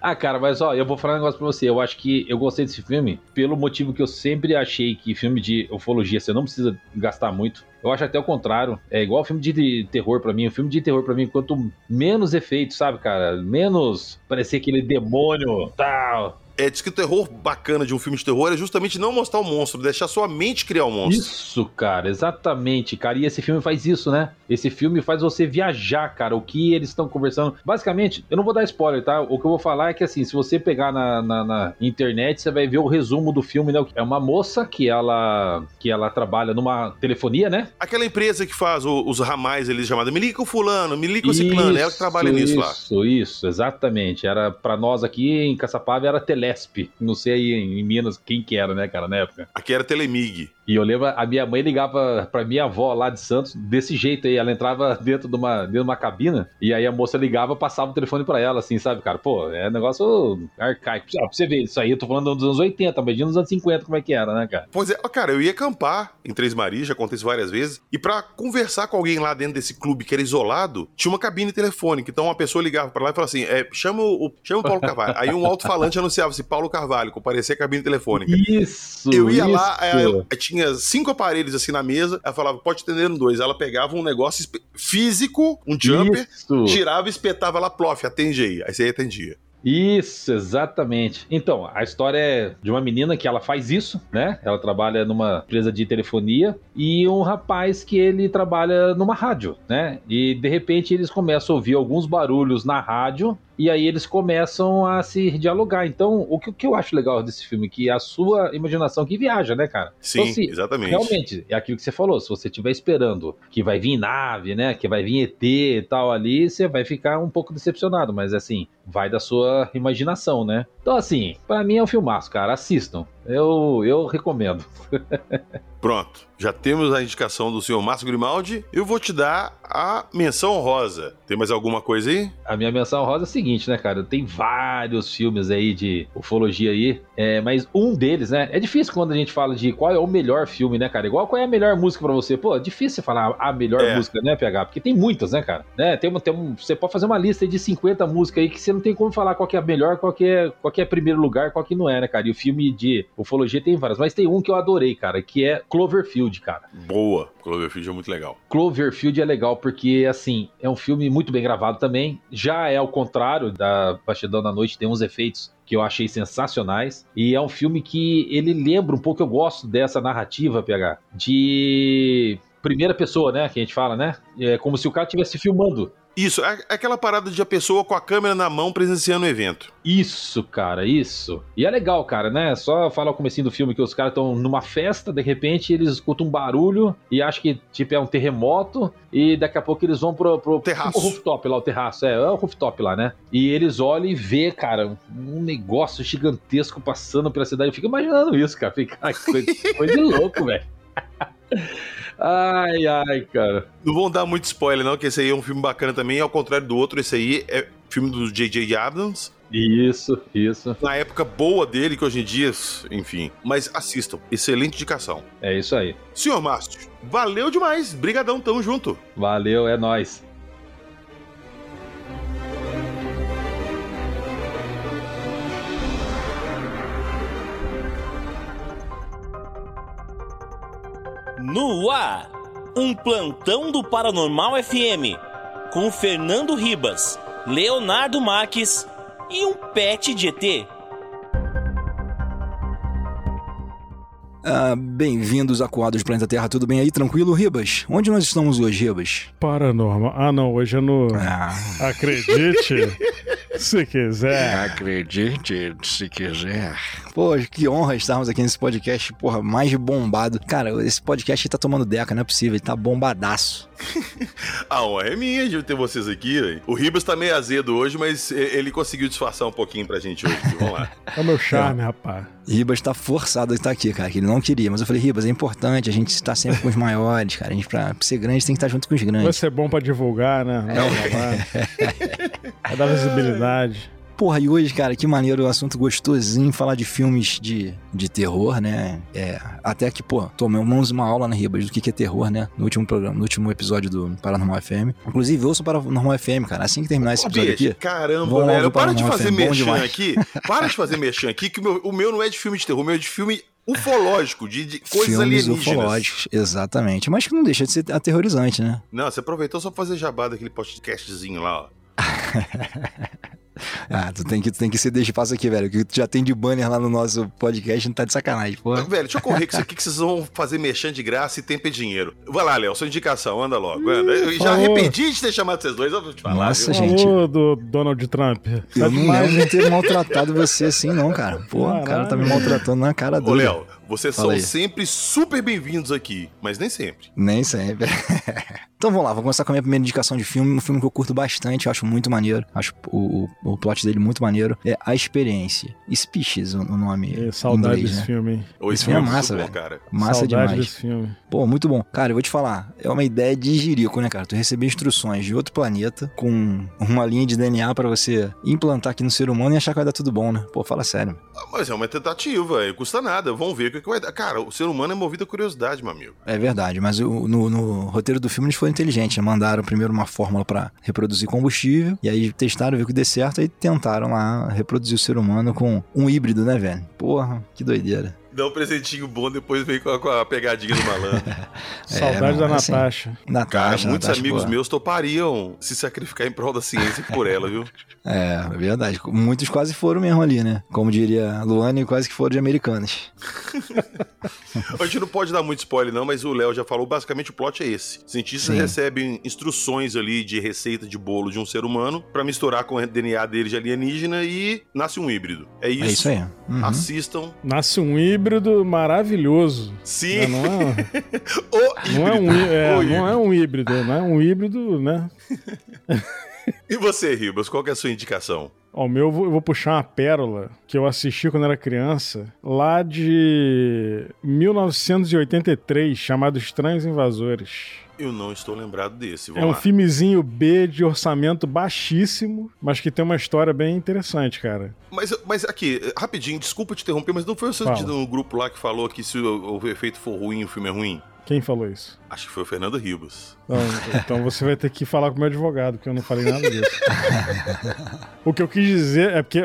Ah, cara, mas ó, eu vou falar um negócio pra você. Eu acho que eu gostei desse filme pelo motivo que eu sempre achei que filme de ufologia você não precisa gastar muito. Eu acho até o contrário. É igual filme de terror pra mim. O filme de terror pra mim, quanto menos efeitos, sabe, cara? Menos parecer aquele demônio tal. É, diz que o terror bacana de um filme de terror é justamente não mostrar o monstro, deixar sua mente criar o monstro. Isso, cara, exatamente, cara. E esse filme faz isso, né? Esse filme faz você viajar, cara. O que eles estão conversando. Basicamente, eu não vou dar spoiler, tá? O que eu vou falar é que, assim, se você pegar na, na, na internet, você vai ver o resumo do filme, né? É uma moça que ela, que ela trabalha numa telefonia, né? Aquela empresa que faz o- os ramais ali chamada Me liga o fulano, me liga o ciclano, é ela que trabalha nisso lá. Isso, isso, exatamente. Era pra nós aqui em Caçapava era Telesp. Não sei aí em Minas quem que era, né, cara, na época. Aqui era Telemig. E eu lembro, a minha mãe ligava pra minha avó lá de Santos desse jeito aí. Ela entrava dentro de uma, dentro de uma cabina e aí a moça ligava, passava o telefone pra ela, assim, sabe, cara? Pô, é negócio arcaico. Ah, pra você ver, isso aí eu tô falando dos anos 80, imagina nos anos 50 como é que era, né, cara? Pois é, cara, eu ia acampar em Três Marias, já isso várias vezes, e pra conversar com alguém lá dentro desse clube que era isolado, tinha uma cabine telefônica. Então uma pessoa ligava pra lá e falava assim: é, chama, o, chama o Paulo Carvalho. aí um alto-falante anunciava assim: Paulo Carvalho, comparecer à cabine telefônica. Isso! Eu ia lá, isso. aí ela- aí tinha cinco aparelhos assim na mesa, ela falava, pode atender no dois. Ela pegava um negócio físico, um jumper, Isso. tirava e espetava lá, plof, atende aí. Aí você atendia. Isso, exatamente. Então, a história é de uma menina que ela faz isso, né? Ela trabalha numa empresa de telefonia e um rapaz que ele trabalha numa rádio, né? E de repente eles começam a ouvir alguns barulhos na rádio e aí eles começam a se dialogar. Então, o que, o que eu acho legal desse filme é que a sua imaginação que viaja, né, cara? Sim, Então, se- exatamente. Realmente, é aquilo que você falou. Se você estiver esperando que vai vir nave, né? Que vai vir ET e tal ali, você vai ficar um pouco decepcionado. Mas assim, vai da sua imaginação, né? Então, assim, pra mim é um filmaço, cara. Assistam. Eu, eu recomendo. Pronto, já temos a indicação do senhor Márcio Grimaldi. Eu vou te dar a menção rosa. Tem mais alguma coisa aí? A minha menção rosa é a seguinte, né, cara? Tem vários filmes aí de ufologia aí, é, mas um deles, né? É difícil quando a gente fala de qual é o melhor filme, né, cara? Igual qual é a melhor música pra você. Pô, é difícil você falar a melhor É. música, né, PH? Porque tem muitas, né, cara? Né? Tem uma, tem um, você pode fazer uma lista aí de 50 músicas aí que você não tem como falar qual é a melhor, qual que é, qual é primeiro lugar, qual que não é, né, cara? E o filme de ufologia tem várias, mas tem um que eu adorei, cara, que é Cloverfield, cara. Boa. Cloverfield é muito legal. Cloverfield é legal porque, assim, é um filme muito bem gravado também. Já é ao contrário da Bastidão da Noite, tem uns efeitos que eu achei sensacionais. E é um filme que ele lembra um pouco, eu gosto dessa narrativa, PH, de primeira pessoa, né? Que a gente fala, né? É como se o cara estivesse filmando. Isso, é aquela parada de a pessoa com a câmera na mão presenciando o evento. Isso, cara, isso. E é legal, cara, né? Só falar o comecinho do filme que os caras estão numa festa, de repente eles escutam um barulho e acham que, tipo, é um terremoto e daqui a pouco eles vão pro, pro Terraço. o rooftop lá, o terraço, é, é o rooftop lá, né? E eles olham e vê, cara, um negócio gigantesco passando pela cidade. Eu fico imaginando isso, cara. Fica, coisa, coisa de louco, velho. Ai, ai, cara. Não vão dar muito spoiler, não, que esse aí é um filme bacana também. Ao contrário do outro, esse aí é filme do J.J. Abrams. Isso, isso. Na época boa dele, que hoje em dia, enfim. Mas assistam. Excelente indicação. É isso aí. Senhor Márcio, valeu demais. Brigadão, tamo junto. Valeu, é nóis. No ar, um plantão do Paranormal FM, com Fernando Ribas, Leonardo Marques e um pet de ET. Ah, Bem-vindos acuados do planeta Terra, tudo bem aí? Tranquilo, Ribas? Onde nós estamos hoje, Ribas? Paranormal. Ah, não, hoje é no. Ah, Acredite, se quiser. acredite se quiser. Pô, que honra estarmos aqui nesse podcast, porra, mais bombado. Cara, esse podcast tá tomando deca, não é possível, ele tá bombadaço. A honra é minha de ter vocês aqui. velho. O Ribas tá meio azedo hoje, mas ele conseguiu disfarçar um pouquinho pra gente hoje. Vamos lá. É o meu charme, rapaz. Ribas tá forçado a estar aqui, cara, que ele não queria. Mas eu falei, Ribas, é importante a gente estar sempre com os maiores, cara. A gente, pra ser grande, tem que estar junto com os Vai grandes. ser bom pra divulgar, né? Vai dar- Vai dar visibilidade. Porra, e hoje, cara, que maneiro o assunto gostosinho, falar de filmes de, de terror, né? É, até que, pô, tomamos uma aula na Ribas do que que é terror, né? No último programa, no último episódio do Paranormal FM. Inclusive, ouça o Paranormal FM, cara. Assim que terminar esse episódio aqui. caramba, velho. Para de fazer merchan demais. aqui. Para de fazer merchan aqui, que o meu, o meu não é de filme de terror, o meu é de filme ufológico, de, de coisas filmes alienígenas. ufológicos, exatamente. Mas que não deixa de ser aterrorizante, né? Não, você aproveitou só pra fazer jabá daquele podcastzinho lá, ó. Ah, tu tem que, tu tem que ser deixa espaço aqui, velho. Que tu já tem de banner lá no nosso podcast, não tá de sacanagem, porra. Velho, deixa eu correr com isso aqui que vocês vão fazer merchan de graça e tempo é dinheiro. Vai lá, Léo, sua indicação, anda logo, anda. Eu já falou. arrependi de ter chamado vocês dois, eu vou te falar. Nossa, viu? gente. Do Donald Trump. Tá Eu não demais. lembro de ter maltratado você assim, não, cara. Pô, o cara tá me maltratando na cara Ô, dele. Léo, vocês Fala são aí. sempre super bem-vindos aqui, mas nem sempre. Nem sempre. então vamos lá, vou começar com a minha primeira indicação de filme. Um filme que eu curto bastante, eu acho muito maneiro. Acho o, o, o plot dele muito maneiro. É A Experiência. Species, o o nome. É, Saudade inglês, desse né? filme, hein? Ô, Esse filme é muito massa, velho. cara. Massa Saudade demais. desse filme. Pô, muito bom. Cara, eu vou te falar, é uma ideia de jirico, né, cara? Tu receber instruções de outro planeta com uma linha de DNA pra você implantar aqui no ser humano e achar que vai dar tudo bom, né? Pô, fala sério. Ah, Mas é uma tentativa, não custa nada. Vamos ver o que, vai dar. Cara, o ser humano é movido a curiosidade, meu amigo. É verdade, mas o- no, no roteiro do filme eles foram inteligentes. né? Mandaram primeiro uma fórmula pra reproduzir combustível, e aí testaram, viu que deu certo, aí tentaram lá reproduzir o ser humano com um híbrido, né, velho? Porra, que doideira. Dá um presentinho bom, depois vem com a, com a pegadinha do malandro. Saudade não, da é assim. Natasha. Natasha, Cara, muitos Natasha, amigos pô. meus topariam se sacrificar em prol da ciência por ela, viu? É, é verdade. Muitos quase foram mesmo ali, né? Como diria a Luane, quase que foram de americanas. A gente não pode dar muito spoiler, não, mas o Léo já falou, basicamente o plot é esse. Cientistas Sim. recebem instruções ali de receita de bolo de um ser humano pra misturar com o DNA dele de alienígena e nasce um híbrido. É isso. É isso aí. Uhum. Assistam. Nasce um híbrido maravilhoso. Sim, É, não, é, o não, é um, híbrido. é, não é um híbrido, não é um híbrido, né? E você, Ribas, qual que é a sua indicação? Ó, o meu eu vou, eu vou puxar uma pérola que eu assisti quando era criança, lá de 1983, chamado Estranhos Invasores. Eu não estou lembrado desse. É Vamos um lá. filmezinho B de orçamento baixíssimo, mas que tem uma história bem interessante, cara. Mas, mas aqui, rapidinho, desculpa te interromper, mas não foi você Fala. no grupo lá que falou que se o, o efeito for ruim, o filme é ruim? Quem falou isso? Acho que foi o Fernando Ribas. Não, então você vai ter que falar com o meu advogado, porque eu não falei nada disso. o que eu quis dizer é porque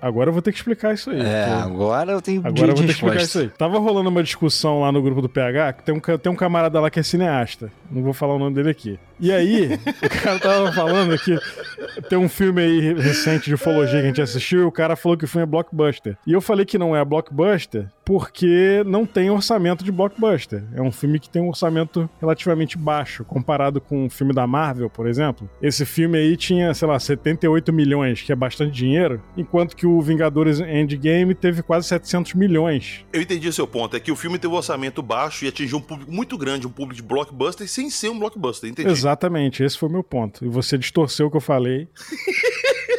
agora eu vou ter que explicar isso aí. É, agora eu tenho Agora eu vou ter que explicar isso aí. Tava rolando uma discussão lá no grupo do PH, que tem um, tem um camarada lá que é cineasta. Não vou falar o nome dele aqui. E aí, o cara tava falando que tem um filme aí recente de ufologia que a gente assistiu e o cara falou que o filme é blockbuster. E eu falei que não é blockbuster porque não tem orçamento de blockbuster. É um filme que tem um orçamento relativamente baixo, comparado com um filme da Marvel, por exemplo. Esse filme aí tinha, sei lá, 78 milhões, que é bastante dinheiro, enquanto que o Vingadores Endgame teve quase 700 milhões. Eu entendi o seu ponto, é que o filme teve um orçamento baixo e atingiu um público muito grande, um público de blockbuster, sem ser um blockbuster, entendi. Exatamente, esse foi o meu ponto. E você distorceu o que eu falei.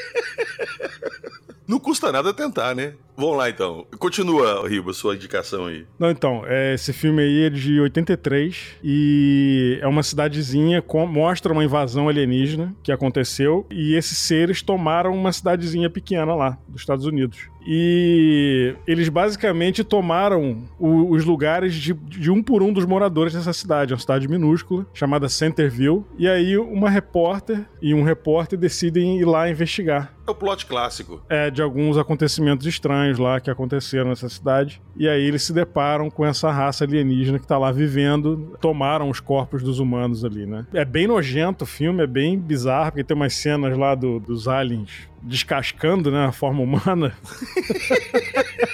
Não custa nada tentar, né? Vamos lá então. Continua, Ribas, sua indicação aí. Não, então, é, esse filme aí é de 83 e é uma cidadezinha, com- mostra uma invasão alienígena que aconteceu e esses seres tomaram uma cidadezinha pequena lá, dos Estados Unidos. E eles basicamente tomaram o- os lugares de, de um por um dos moradores dessa cidade. É uma cidade minúscula, chamada Centerville. E aí uma repórter e um repórter decidem ir lá investigar. É o plot clássico. É, de alguns acontecimentos estranhos lá que aconteceram nessa cidade. E aí eles se deparam com essa raça alienígena que tá lá vivendo, tomaram os corpos dos humanos ali, né? É bem nojento o filme, é bem bizarro, porque tem umas cenas lá do- dos aliens descascando, né, a forma humana.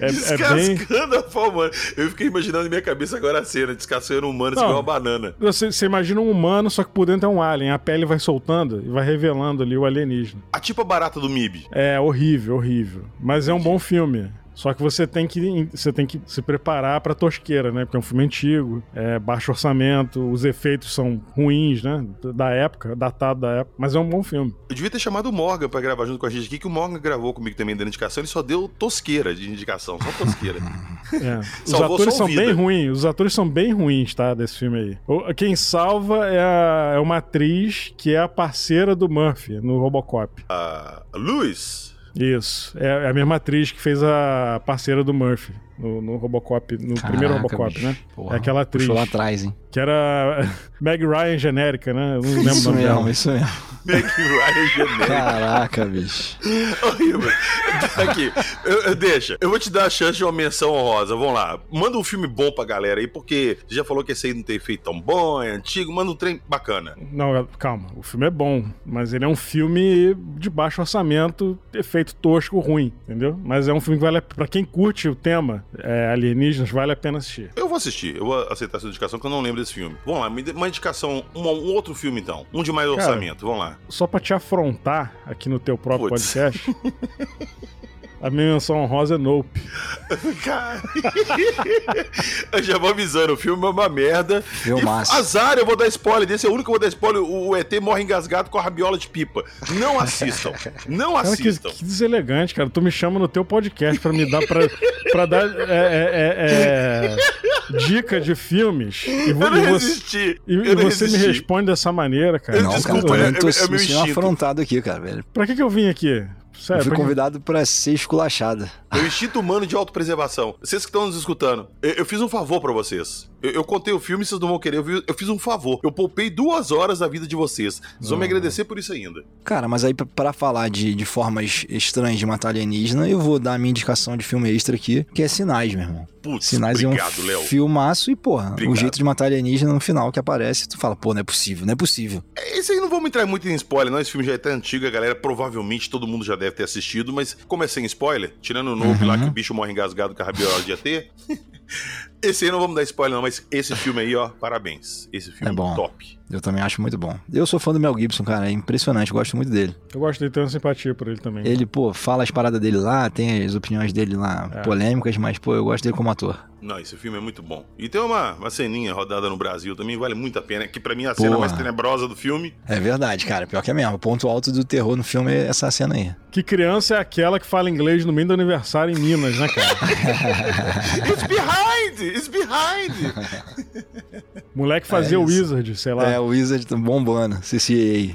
é, é bem... Descascando a forma. Eu fiquei imaginando na minha cabeça agora a cena, descascando um humano igual uma banana. Você, você imagina um humano, só que por dentro é um alien. A pele vai soltando e vai revelando ali o alienígena. A tipo a barata do MIB. É horrível, horrível. Mas é um bom filme. Só que você tem que, você tem que se preparar pra tosqueira, né? Porque é um filme antigo, é baixo orçamento, os efeitos são ruins, né? Da época, datado da época. Mas é um bom filme. Eu devia ter chamado o Morgan pra gravar junto com a gente aqui, que o Morgan gravou comigo também dando indicação, ele só deu tosqueira de indicação, só tosqueira. É. Os atores são vida. bem ruins. Os atores são bem ruins, tá? Desse filme aí. Quem salva é, a- é uma atriz que é a parceira do Murphy no Robocop. A Luz. Isso. É é a mesma atriz que fez a parceira do Murphy no, no Robocop, no primeiro Caraca, Robocop, bicho. né? Porra, é aquela atriz. Puxou lá atrás, hein? Que era Meg Ryan genérica, né? Eu não lembro Isso o nome mesmo, dela. isso mesmo. Meg Ryan genérico. Caraca, bicho. Aqui, eu- eu- deixa. Eu vou te dar a chance de uma menção honrosa. Vamos lá. Manda um filme bom pra galera aí, porque você já falou que esse aí não tem feito tão bom, é antigo. Manda um trem bacana. Não, calma. O filme é bom, mas ele é um filme de baixo orçamento, efeito tosco, ruim, entendeu? Mas é um filme que vale a... Pra quem curte o tema é, alienígenas, vale a pena assistir. Eu vou assistir, eu vou aceitar essa indicação, que eu não lembro desse filme. Vamos lá, me dê uma indicação, um, um outro filme então. Um de mais Cara, orçamento, vamos lá. Só pra te afrontar aqui no teu próprio Putz. podcast, a minha menção honrosa é Nope. Cara, eu já vou avisando, o filme é uma merda. Filmaço. E azar, eu vou dar spoiler desse, é o único que eu vou dar spoiler. O ET morre engasgado com a rabiola de pipa. Não assistam. Não Cara, que, assistam. que deselegante, cara. Tu me chama no teu podcast pra me dar pra, pra dar é, é, é, é, dica de filmes. E, Eu não e você, resisti. e, eu e não você me responde dessa maneira, cara. Não, Desculpa, cara, eu tô é- é meu me sentindo instinto. afrontado aqui, cara, velho. Pra que, que eu vim aqui? Eu fui convidado pra ser esculachada. É o instinto humano de autopreservação. Vocês que estão nos escutando, eu, eu fiz um favor pra vocês. Eu, eu contei o filme, vocês não vão querer. Eu, eu fiz um favor. Eu poupei duas horas da vida de vocês. Vocês vão me agradecer por isso ainda. Cara, mas aí pra- pra falar de, de formas estranhas de matar alienígena, eu vou dar a minha indicação de filme extra aqui, que é Sinais, meu irmão. Putz, Sinais obrigado, é um Léo. filmaço e, porra, Obrigado. o jeito de matar alienígena no final que aparece, tu fala, pô, não é possível, não é possível. Esse aí não vamos entrar muito em spoiler, não. Esse filme já é até antigo, a galera provavelmente todo mundo já deve ter assistido, mas como é sem spoiler, tirando o novo Uhum. lá que o bicho morre engasgado com a rabiola de ET. esse aí não vamos dar spoiler, não, mas esse filme aí, ó, parabéns. Esse filme É bom. top. Eu também acho muito bom. Eu sou fã do Mel Gibson, cara, é impressionante, gosto muito dele. Eu gosto de ter uma simpatia por ele também. Ele, pô, fala as paradas dele lá, tem as opiniões dele lá É. polêmicas, mas, pô, eu gosto dele como ator. Não, esse filme é muito bom. E tem uma, uma ceninha rodada no Brasil também, vale muito a pena. Que pra mim é a cena Porra. mais tenebrosa do filme. É verdade, cara. Pior que é mesmo. O ponto alto do terror no filme é essa cena aí. Que criança é aquela que fala inglês no meio do aniversário em Minas, né, cara? It's behind! It's behind! Moleque fazia É o. Wizard, sei lá. É, o Wizard tá bombando. CCA.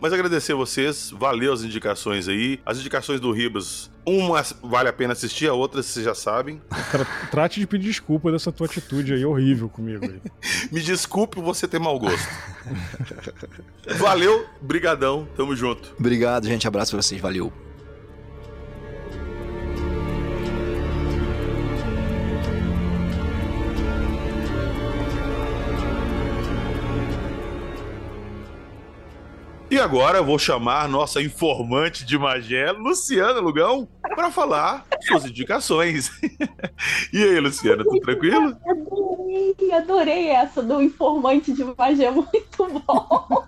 Mas agradecer a vocês, valeu as indicações aí. As indicações do Ribas, uma vale a pena assistir, a outra vocês já sabem. Tra- Trate de pedir desculpa dessa tua atitude aí horrível comigo. Aí. Me desculpe você ter mau gosto. Valeu, brigadão, tamo junto. Obrigado, gente. Abraço pra vocês. Valeu. E agora eu vou chamar nossa informante de Magé, Luciana Lugão, para falar suas indicações. e aí, Luciana, tudo tranquilo? Adorei, adorei essa do informante de magia, muito bom.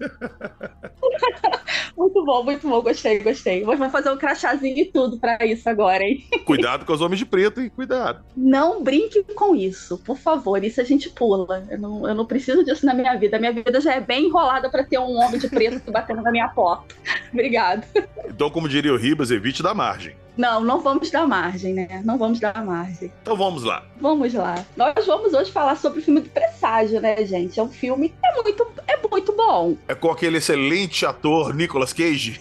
muito bom, muito bom, gostei, gostei. Vou fazer um crachazinho e tudo pra isso agora, hein? Cuidado com os homens de preto, hein? Cuidado. Não brinque com isso, por favor, isso a gente pula. Eu não, eu não preciso disso na minha vida. A minha vida já é bem enrolada pra ter um homem de preto batendo na minha porta. Obrigado. Então, como diria o Ribas, evite da margem. Não, não vamos dar margem, né? Não vamos dar margem. Então vamos lá. Vamos lá. Nós vamos hoje falar sobre o filme do Presságio, né, gente? É um filme que é muito, é muito bom. É com aquele excelente ator Nicolas Cage.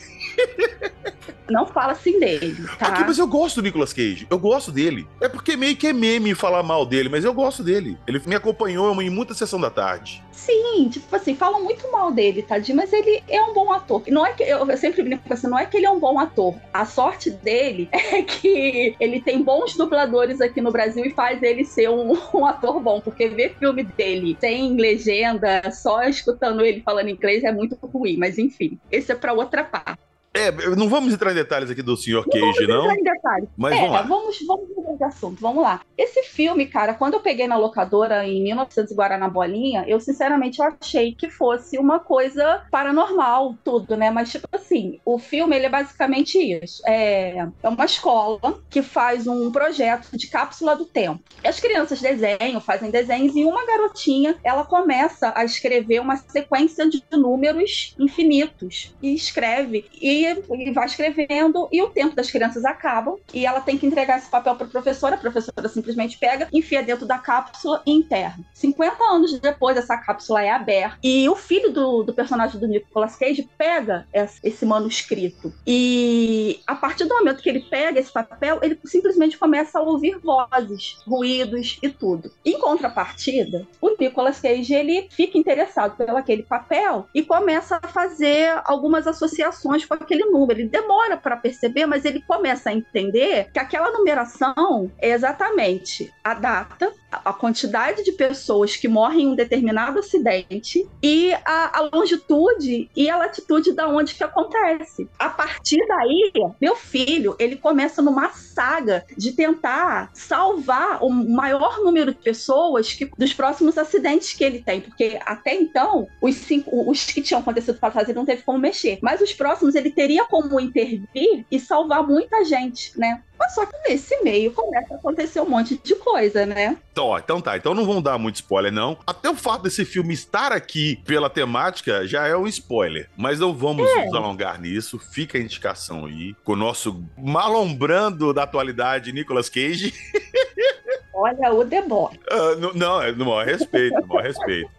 Não fala assim dele, tá? Aqui, mas eu gosto do Nicolas Cage. Eu gosto dele. É porque meio que é meme falar mal dele, mas eu gosto dele. Ele me acompanhou em muita sessão da tarde. Sim, tipo assim, falam muito mal dele, tadinho, mas ele é um bom ator. Não é que eu, eu sempre brinco assim, não é que ele é um bom ator. A sorte dele é que ele tem bons dubladores aqui no Brasil e faz ele ser um, um ator bom, porque ver filme dele sem legenda, só escutando ele falando inglês é muito ruim, mas enfim, esse é pra outra parte. É, não vamos entrar em detalhes aqui do Sr. Cage, não. entrar em detalhes. Mas é, vamos lá. Vamos, vamos mudar de assunto, vamos lá. Esse filme, cara, quando eu peguei na locadora em 1900 e Guaraná Bolinha, eu sinceramente achei que fosse uma coisa paranormal, tudo, né? Mas, tipo assim, o filme, ele é basicamente isso. É, é uma escola que faz um projeto de cápsula do tempo. As crianças desenham, fazem desenhos, e uma garotinha, ela começa a escrever uma sequência de números infinitos. E escreve, e, e vai escrevendo, e o tempo das crianças acaba, e ela tem que entregar esse papel para a professora, a professora simplesmente pega, enfia dentro da cápsula e enterra. 50 anos depois, essa cápsula é aberta, e o filho do, do personagem do Nicolas Cage pega esse, esse manuscrito. E a partir do momento que ele pega esse papel, ele simplesmente começa a ouvir vozes, ruídos e tudo. Em contrapartida, o Nicolas Cage ele fica interessado pelo aquele papel e começa a fazer algumas associações com aquele número. Ele demora para perceber, mas ele começa a entender que aquela numeração é exatamente a data, a quantidade de pessoas que morrem em um determinado acidente e a, a longitude e a latitude da onde que acontece. A partir daí, meu filho, ele começa numa saga de tentar salvar o maior número de pessoas que, dos próximos acidentes que ele tem, porque até então os cinco, os que tinham acontecido para ele não teve como mexer, mas os próximos ele teria como intervir e salvar muita gente, né? Mas só que nesse meio começa a acontecer um monte de coisa, né? Então, ó, então tá, então não vão dar muito spoiler, não. Até o fato desse filme estar aqui pela temática já é um spoiler. Mas não vamos É. nos alongar nisso. Fica a indicação aí. Com o nosso malombrando da atualidade, Nicolas Cage. Olha o The Boy. Ah, n- não, é no maior respeito, no maior respeito.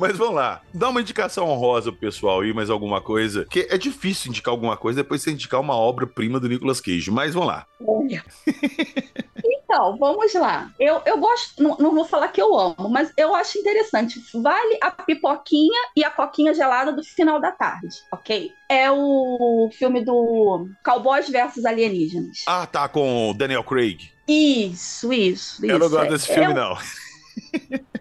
Mas vamos lá, dá uma indicação honrosa pro pessoal aí, mais alguma coisa. Que é difícil indicar alguma coisa depois você indicar uma obra-prima do Nicolas Cage. Mas vamos lá. Olha. Então, vamos lá. Eu, eu gosto, não, não vou falar que eu amo, mas eu acho interessante. Vale a pipoquinha e a coquinha gelada do final da tarde, ok? É o filme do Cowboys versus Alienígenas. Ah, tá, com o Daniel Craig. Isso, isso, isso. Eu não gosto desse é filme, um- não.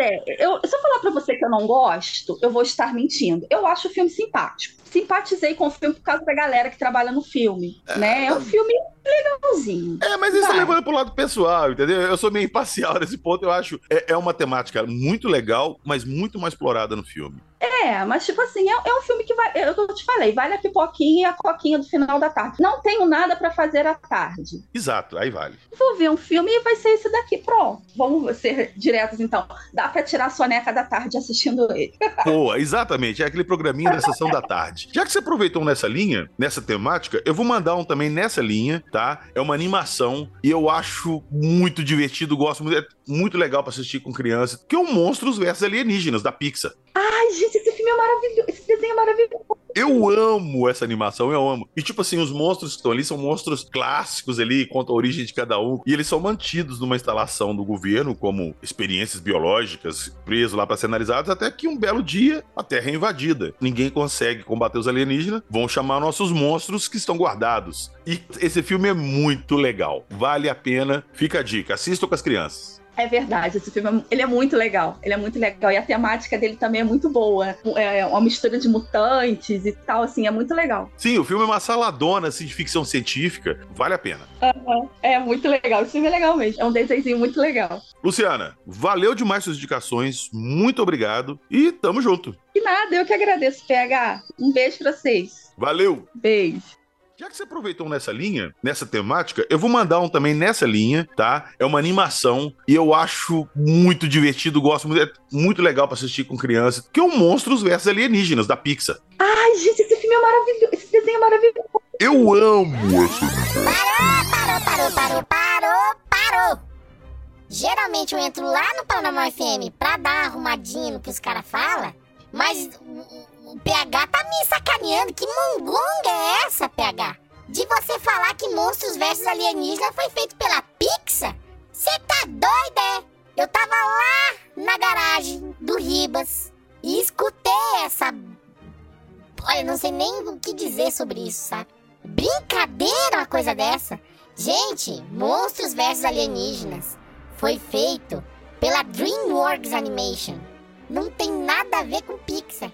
É, eu, se eu falar pra você que eu não gosto, eu vou estar mentindo. Eu acho o filme simpático. Simpatizei com o filme por causa da galera que trabalha no filme, né? É um filme legalzinho. É, mas isso levando pro lado pessoal, entendeu? Eu sou meio imparcial nesse ponto. Eu acho é, é uma temática muito legal, mas muito mais explorada no filme. É, mas tipo assim, é, é um filme que vai. Eu, eu te falei, vale a pipoquinha e a coquinha do final da tarde. Não tenho nada para fazer à tarde. Exato, aí vale. Vou ver um filme e vai ser esse daqui, pronto. Vamos ser diretos então. Dá pra tirar a soneca da tarde assistindo ele. Boa, exatamente. É aquele programinha da sessão da tarde. Já que você aproveitou nessa linha, nessa temática, eu vou mandar um também nessa linha, tá? É uma animação e eu acho muito divertido, gosto muito, é muito legal pra assistir com crianças, que é o Monstros versus Alienígenas, da Pixar. Ai, gente, esse filme é maravilhoso. Esse desenho é maravilhoso. Eu amo essa animação, eu amo. E tipo assim, os monstros que estão ali são monstros clássicos ali, conta a origem de cada um. E eles são mantidos numa instalação do governo como experiências biológicas, presos lá para ser analisados, até que um belo dia a Terra é invadida. Ninguém consegue combater os alienígenas, vão chamar nossos monstros que estão guardados. E esse filme é muito legal. Vale a pena. Fica a dica, assista com as crianças. É verdade, esse filme ele é muito legal. Ele é muito legal. E a temática dele também é muito boa. É uma mistura de mutantes e tal, assim, é muito legal. Sim, o filme é uma saladona assim, de ficção científica. Vale a pena. Uhum. É muito legal. Esse filme é legal mesmo. É um desenho muito legal. Luciana, valeu demais suas indicações. Muito obrigado. E tamo junto. Que nada, eu que agradeço, PH. Um beijo pra vocês. Valeu. Beijo. Já que você aproveitou nessa linha, nessa temática, eu vou mandar um também nessa linha, tá? É uma animação e eu acho muito divertido, gosto muito, é muito legal para assistir com criança, que é o Monstros versus Alienígenas da Pixar. Ai, gente, esse filme é maravilhoso, esse desenho é maravilhoso. Eu amo esse Parou, parou, parou, parou, parou. Geralmente eu entro lá no Paranormal FM pra dar uma arrumadinha no que os caras falam, mas o PH tá me sacaneando. Que mongonga é essa, PH? De você falar que Monstros vs Alienígenas foi feito pela Pixar? Você tá doida, é? Eu tava lá na garagem do Ribas e escutei essa. Olha, não sei nem o que dizer sobre isso, sabe? Brincadeira uma coisa dessa. Gente, Monstros vs Alienígenas foi feito pela DreamWorks Animation. Não tem nada a ver com Pixar.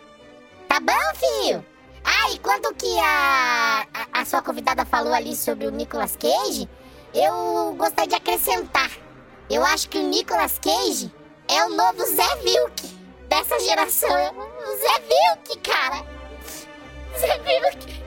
Tá bom, filho? Ah, e quanto que a, a, a, sua convidada falou ali sobre o Nicolas Cage, eu gostaria de acrescentar. Eu acho que o Nicolas Cage é o novo Zé Vilk dessa geração. Zé Vilk, cara. Zé Vilk.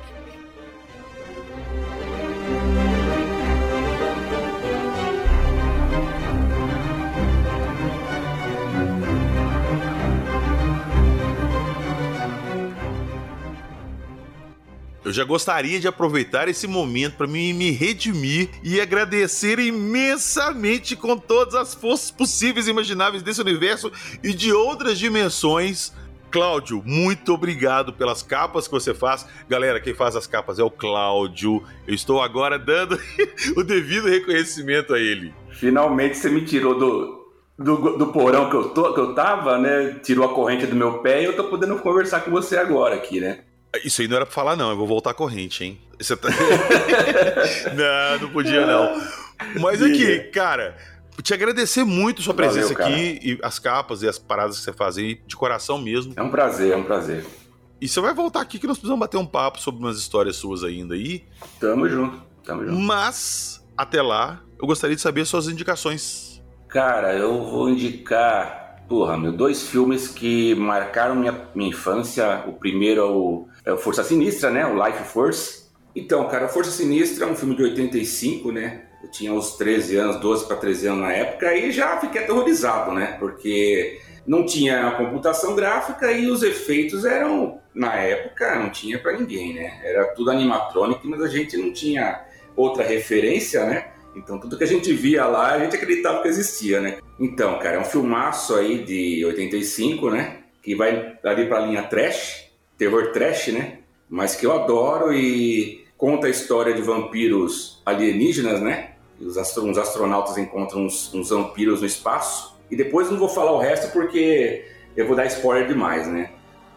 Eu já gostaria de aproveitar esse momento para me, me redimir e agradecer imensamente com todas as forças possíveis e imagináveis desse universo e de outras dimensões. Cláudio, muito obrigado pelas capas que você faz. Galera, quem faz as capas é o Cláudio. Eu estou agora dando o devido reconhecimento a ele. Finalmente você me tirou do, do, do, porão que eu, tô, que eu tava, né? Tirou a corrente do meu pé e eu tô podendo conversar com você agora aqui, né? Isso aí não era pra falar, não. Eu vou voltar a corrente, hein? Você tá... não, não podia, não. Mas aqui, cara, te agradecer muito sua presença Valeu, aqui e as capas e as paradas que você faz aí, de coração mesmo. É um prazer, é um prazer. E você vai voltar aqui que nós precisamos bater um papo sobre umas histórias suas ainda aí. Tamo junto, tamo junto. Mas, até lá, eu gostaria de saber suas indicações. Cara, eu vou indicar Porra, meu, dois filmes que marcaram minha, minha infância. O primeiro é o, é Força Sinistra, né? O Life Force. Então, cara, Força Sinistra é um filme de 85, né? Eu tinha uns 13 anos, 12 para 13 anos na época e já fiquei aterrorizado, né? Porque não tinha computação gráfica e os efeitos eram, na época, não tinha para ninguém, né? Era tudo animatrônico, mas a gente não tinha outra referência, né? Então tudo que a gente via lá, a gente acreditava que existia, né? Então, cara, é um filmaço aí de 85, né? Que vai ali pra linha trash, terror trash, né? Mas que eu adoro e conta a história de vampiros alienígenas, né? Os astro astronautas encontram uns, uns vampiros no espaço. E depois não vou falar o resto porque eu vou dar spoiler demais, né?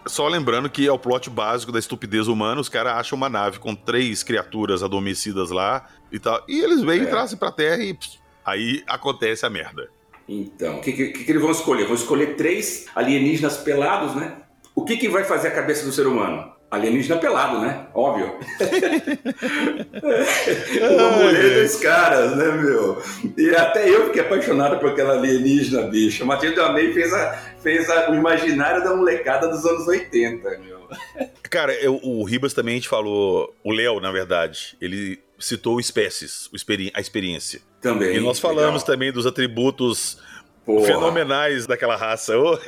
Só lembrando que é o plot básico da estupidez humana, os caras acham uma nave com três criaturas adormecidas lá e tal. E eles vêm, é. trazem pra Terra e pss, aí acontece a merda. Então, o que, que, que, eles vão escolher? Vão escolher três alienígenas pelados, né? O que, que vai fazer a cabeça do ser humano? Alienígena pelado, né? Óbvio. Uma mulher dos caras, né, meu? E até eu fiquei apaixonado por aquela alienígena, bicho. Matheus Damei fez, a, fez a, o imaginário da molecada dos anos 80, meu. Cara, eu- o Ribas também a gente falou, o Léo, na verdade, ele citou espécies, a experiência. Também. E nós falamos legal. também dos atributos Porra. fenomenais daquela raça. Ô,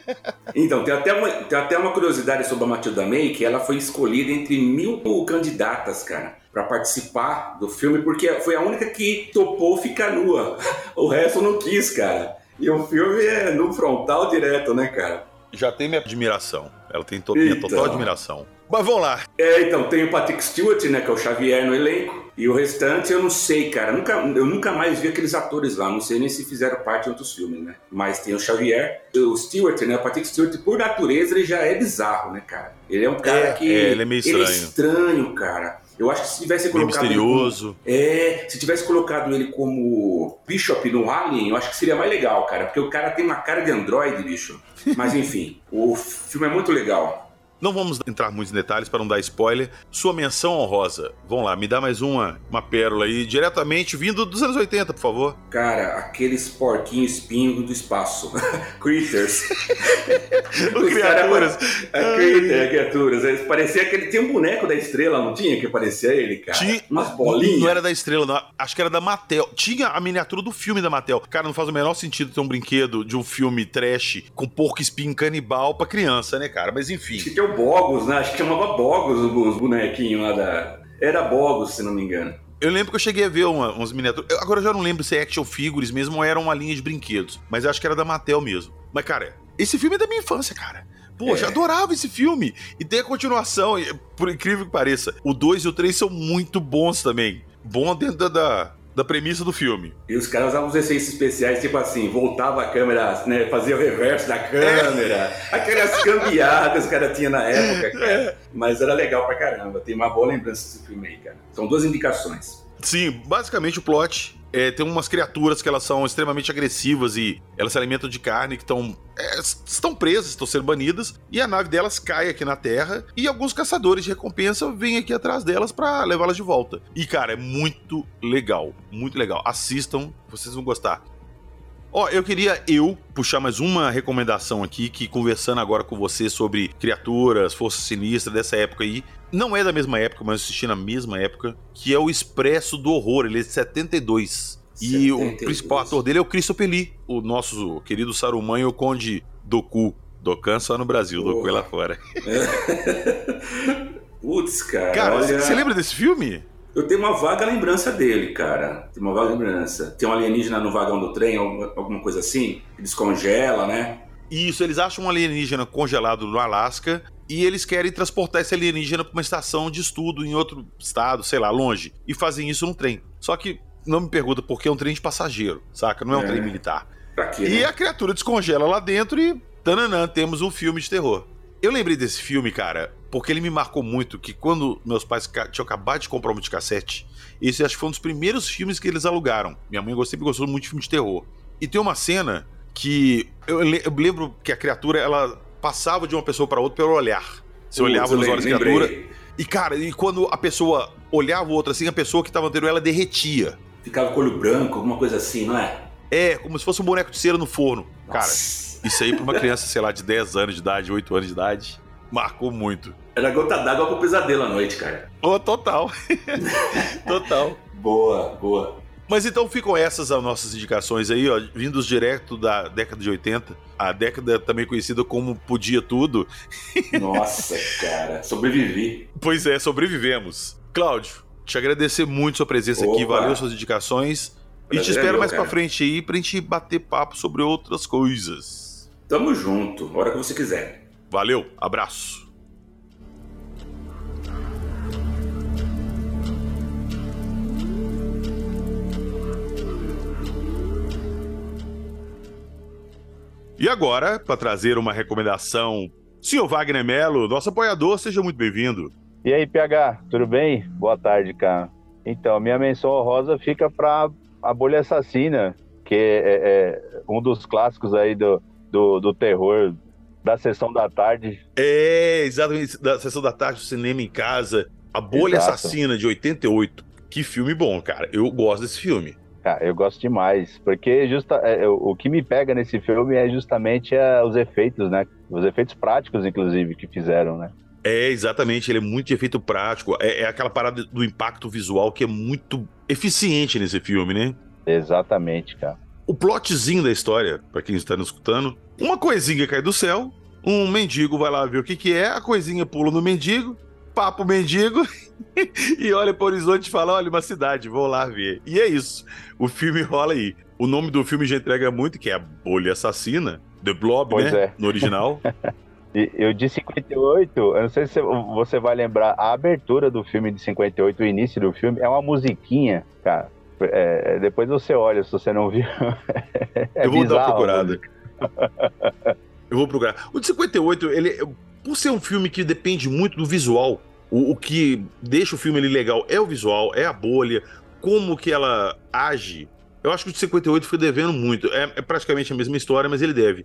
Então, tem até, uma, tem até uma curiosidade sobre a Matilda May, que ela foi escolhida entre mil candidatas, cara, pra participar do filme, porque foi a única que topou ficar nua. O resto não quis, cara. E o filme é no frontal direto, né, cara? Já tem minha admiração. Ela tem to minha total Então. admiração. Mas vamos lá. É, então, tem o Patrick Stewart, né, que é o Xavier no elenco. E o restante eu não sei, cara. Nunca, eu nunca mais vi aqueles atores lá. Não sei nem se fizeram parte de outros filmes, né? Mas tem o Xavier. O Stewart, né? O Patrick Stewart, por natureza, ele já é bizarro, né, cara? Ele é um cara É, que. é, ele é meio Ele é estranho. estranho, cara. Eu acho que se tivesse colocado. ele misterioso. como- é, se tivesse colocado ele como Bishop no Alien, eu acho que seria mais legal, cara. Porque o cara tem uma cara de androide, bicho. Mas enfim, o filme é muito legal. Não vamos entrar muito em detalhes para não dar spoiler. Sua menção honrosa. Vamos lá, me dá mais uma, uma pérola aí, diretamente vindo dos anos 80, por favor. Cara, aqueles porquinhos espinhos do espaço. Critters. Criaturas. É, critter, criaturas. Eles Parecia que ele tinha um boneco da estrela, não tinha? Que parecia ele, cara. Tinha- Umas bolinhas. Não era da estrela, não. Acho que era da Mattel. Tinha a miniatura do filme da Mattel. Cara, não faz o menor sentido ter um brinquedo de um filme trash com porco espinho canibal pra criança, né, cara? Mas enfim. Acho que tinha o Bogos, né? Acho que chamava Bogos os bonequinhos lá da. Era Bogos, se não me engano. Eu lembro que eu cheguei a ver uma, umas miniaturas. Agora eu já não lembro se é action figures mesmo ou era uma linha de brinquedos. Mas eu acho que era da Mattel mesmo. Mas, cara, esse filme é da minha infância, cara. Poxa, É. adorava esse filme. E tem a continuação, por incrível que pareça. O 2 e o 3 são muito bons também. Bom dentro da, da, premissa do filme. E os caras usavam os efeitos especiais, tipo assim, voltava a câmera, né? Fazia o reverso da câmera. Aquelas cambiadas que os caras tinham na época, cara. Mas era legal pra caramba. Tem uma boa lembrança desse filme aí, cara. São duas indicações. Sim, basicamente o plot é, tem umas criaturas que elas são extremamente agressivas e elas se alimentam de carne que estão é, estão presas, estão sendo banidas e a nave delas cai aqui na Terra e alguns caçadores de recompensa vêm aqui atrás delas pra levá-las de volta. E cara, é muito legal, muito legal. Assistam, vocês vão gostar. Ó, eu queria eu puxar mais uma recomendação aqui, que conversando agora com você sobre criaturas, força sinistra dessa época aí, não é da mesma época, mas eu assisti na mesma época, que é o Expresso do Horror, ele é de 72. E o 72. principal ator dele é o Christopher Lee, o nosso querido Saruman e o Conde Doku. Dokan só no Brasil, Doku é lá fora. Putz, cara. Cara, olha... você lembra desse filme? Eu tenho uma vaga lembrança dele, cara. Tem uma vaga lembrança. Tem um alienígena no vagão do trem, alguma, coisa assim. Que descongela, né? Isso, eles acham um alienígena congelado no Alasca e eles querem transportar esse alienígena para uma estação de estudo em outro estado, sei lá, longe. E fazem isso num trem. Só que não me pergunta por que é um trem de passageiro, saca? Não é um É. trem militar. Pra quê? E né? a criatura descongela lá dentro e tananã, temos um filme de terror. Eu lembrei desse filme, cara, porque ele me marcou muito que quando meus pais tinham acabado de comprar um videocassete, esse acho que foi um dos primeiros filmes que eles alugaram. Minha mãe sempre gostou muito de filme de terror. E tem uma cena que eu, le- eu lembro que a criatura ela passava de uma pessoa para outra pelo olhar. Você Putz, olhava nos olhos da criatura e cara, e quando a pessoa olhava o outro assim, a pessoa que estava anterior ela derretia. Ficava com o olho branco, alguma coisa assim, não é? É, como se fosse um boneco de cera no forno. Cara, isso aí pra uma criança, sei lá, de 10 anos de idade, 8 anos de idade, marcou muito. Era gota d'água pro pesadelo à noite, cara. Oh, total. total. Boa, boa. Mas então ficam essas as nossas indicações aí, ó, vindos direto da década de 80, a década também conhecida como Podia Tudo. Nossa, cara. Sobrevivi. Pois é, sobrevivemos. Cláudio, te agradecer muito sua presença aqui, Opa. valeu suas indicações. E te Prazer é espero meu, mais pra frente aí pra gente bater papo sobre outras coisas. Tamo junto, hora que você quiser. Valeu, abraço. E agora, para trazer uma recomendação, senhor Wagner Melo, nosso apoiador, seja muito bem-vindo. E aí, PH, tudo bem? Boa tarde, cara. Então, minha menção honrosa fica para A Bolha Assassina, que é, é um dos clássicos aí do, do, do terror Da sessão da tarde. É, exatamente. Da sessão da tarde, do cinema em casa. A Bolha Exato. Assassina, de 88. Que filme bom, cara. Eu gosto desse filme. Cara, eu gosto demais, porque justa, é, o, o que me pega nesse filme é justamente é, os efeitos, né? Os efeitos práticos, inclusive, que fizeram, né? É, exatamente. Ele é muito de efeito prático. É, é aquela parada do impacto visual que é muito eficiente nesse filme, né? Exatamente, cara. O plotzinho da história, pra quem está nos escutando, uma coisinha cai do céu, um mendigo vai lá ver o que que é, a coisinha pula no mendigo, papa o mendigo e olha pro horizonte e fala, olha, uma cidade, vou lá ver. E é isso. O filme rola aí. O nome do filme já entrega muito, que é a Bolha Assassina, The Blob, Pois né? é. No original. Eu de 58, eu não sei se você vai lembrar, a abertura do filme de 58, o início do filme, é uma musiquinha, cara. É, depois você olha, se você não viu. É Eu vou dar uma bizarro a procurada. Eu vou procurar. O de 58, ele, por ser um filme que depende muito do visual, o, o que deixa o filme legal é o visual, é a bolha, como que ela age. Eu acho que o de 58 foi devendo muito. É, é praticamente a mesma história, mas ele deve.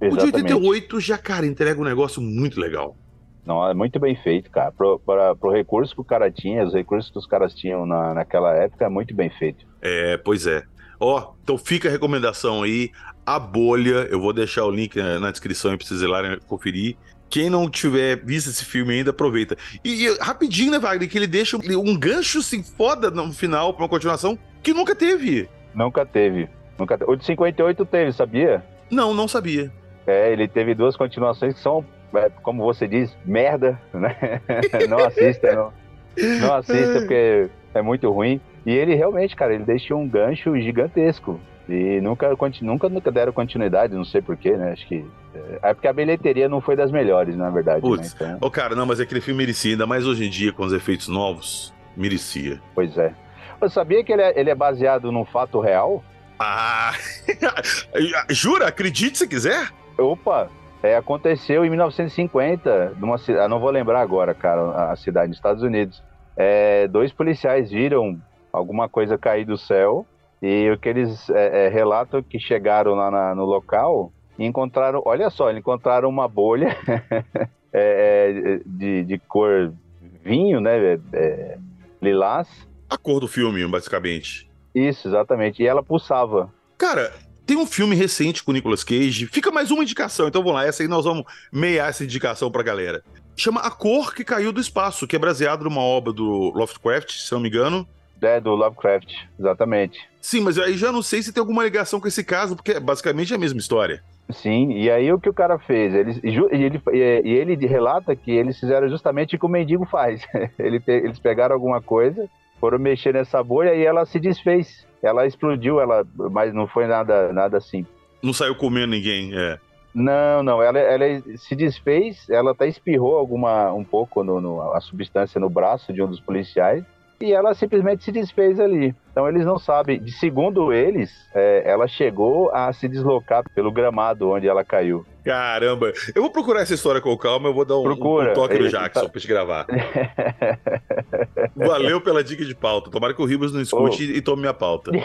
O de Exatamente. 88 já, cara, entrega um negócio muito legal. Não, é muito bem feito, cara. Pro, para, pro recurso que o cara tinha, os recursos que os caras tinham na, naquela época, é muito bem feito. É, pois é. Ó, então fica a recomendação aí, A Bolha. Eu vou deixar o link na, na descrição aí pra vocês ir lá né, conferir. Quem não tiver visto esse filme ainda, aproveita. E, e rapidinho, né, Wagner, que ele deixa um gancho assim foda no final pra uma continuação que nunca teve. Nunca teve. Nunca te- O de 58 teve, sabia? Não, não sabia. É, ele teve duas continuações que são, como você diz, merda, né? não assista, não. Não assista, porque é muito ruim. E ele realmente, cara, ele deixa um gancho gigantesco. E nunca, nunca, nunca deram continuidade, não sei porquê, né? Acho que. É é porque a bilheteria não foi das melhores, na verdade. Né? Putz, Então, ô cara, não, mas aquele filme merecia, ainda mais hoje em dia com os efeitos novos, merecia. pois é. Você sabia que ele é, ele é baseado num fato real? Ah! Jura? Acredite se quiser? Opa! É, aconteceu em 1950, numa cidade, ah, não vou lembrar agora, cara, a cidade nos Estados Unidos. É, dois policiais viram alguma coisa cair do céu e o que eles é, é, relatam que chegaram lá na- no local e encontraram, olha só, eles encontraram uma bolha é, é, de, de cor vinho, né, lilás. A cor do filme, basicamente. Isso, exatamente. E ela pulsava. Cara, tem um filme recente com o Nicolas Cage. Fica mais uma indicação, então vamos lá. Essa aí nós vamos meiar essa indicação pra galera. Chama A Cor que Caiu do Espaço, que é baseado numa obra do Lovecraft, se não me engano. É, do Lovecraft, exatamente. Sim, mas aí já não sei se tem alguma ligação com esse caso, porque é basicamente a mesma história. Sim, e aí o que o cara fez? Ele, e ele, e ele relata que eles fizeram justamente o que o mendigo faz. Eles pegaram alguma coisa, foram mexer nessa bolha e ela se desfez. Ela explodiu, ela, mas não foi nada, nada assim. Não saiu comendo ninguém, é. Não, não, ela, ela se desfez, ela até espirrou alguma, um pouco no, no- a substância no braço de um dos policiais e ela simplesmente se desfez ali. Então eles não sabem. De segundo eles, é, ela chegou a se deslocar pelo gramado onde ela caiu. Caramba, eu vou procurar essa história com calma, eu vou dar um, um toque no Jackson tá- pra te gravar. Valeu pela dica de pauta. Tomara que o Ribas não escute e tome minha pauta.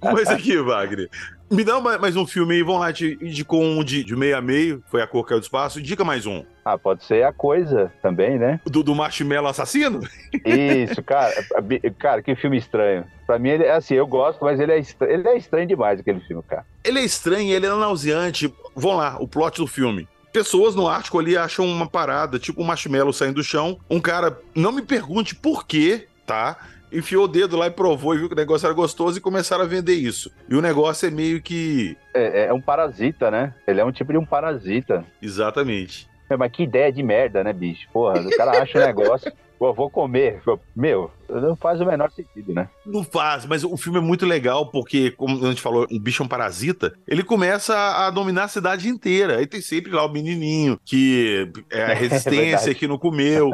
Mas aqui, Wagner, me dá mais um filme aí, vamos lá, te indicou um de, de meio a meio, foi a cor que caiu do espaço, indica mais um. Ah, pode ser a coisa também, né? Do, do marshmallow assassino? Isso, cara. bi- Cara, que filme estranho. Pra mim, ele é assim, eu gosto, mas ele é, estra- ele é estranho demais, aquele filme, cara. Ele é estranho, ele é nauseante. Vamos lá, o plot do filme. Pessoas no Ártico ali acham uma parada, tipo um marshmallow saindo do chão. Um cara, não me pergunte por quê, tá? Enfiou o dedo lá e provou e viu que o negócio era gostoso e começaram a vender isso. E o negócio é meio que. É, é um parasita, né? Ele é um tipo de um parasita. Exatamente. Meu, Mas que ideia de merda, né, bicho? Porra, o cara acha um negócio. Pô, vou comer. Meu, não faz o menor sentido, né? Não faz, mas o filme é muito legal porque, como a gente falou, o bicho é um parasita. Ele começa a, dominar a cidade inteira. Aí tem sempre lá o menininho que é a É resistência verdade. que não comeu.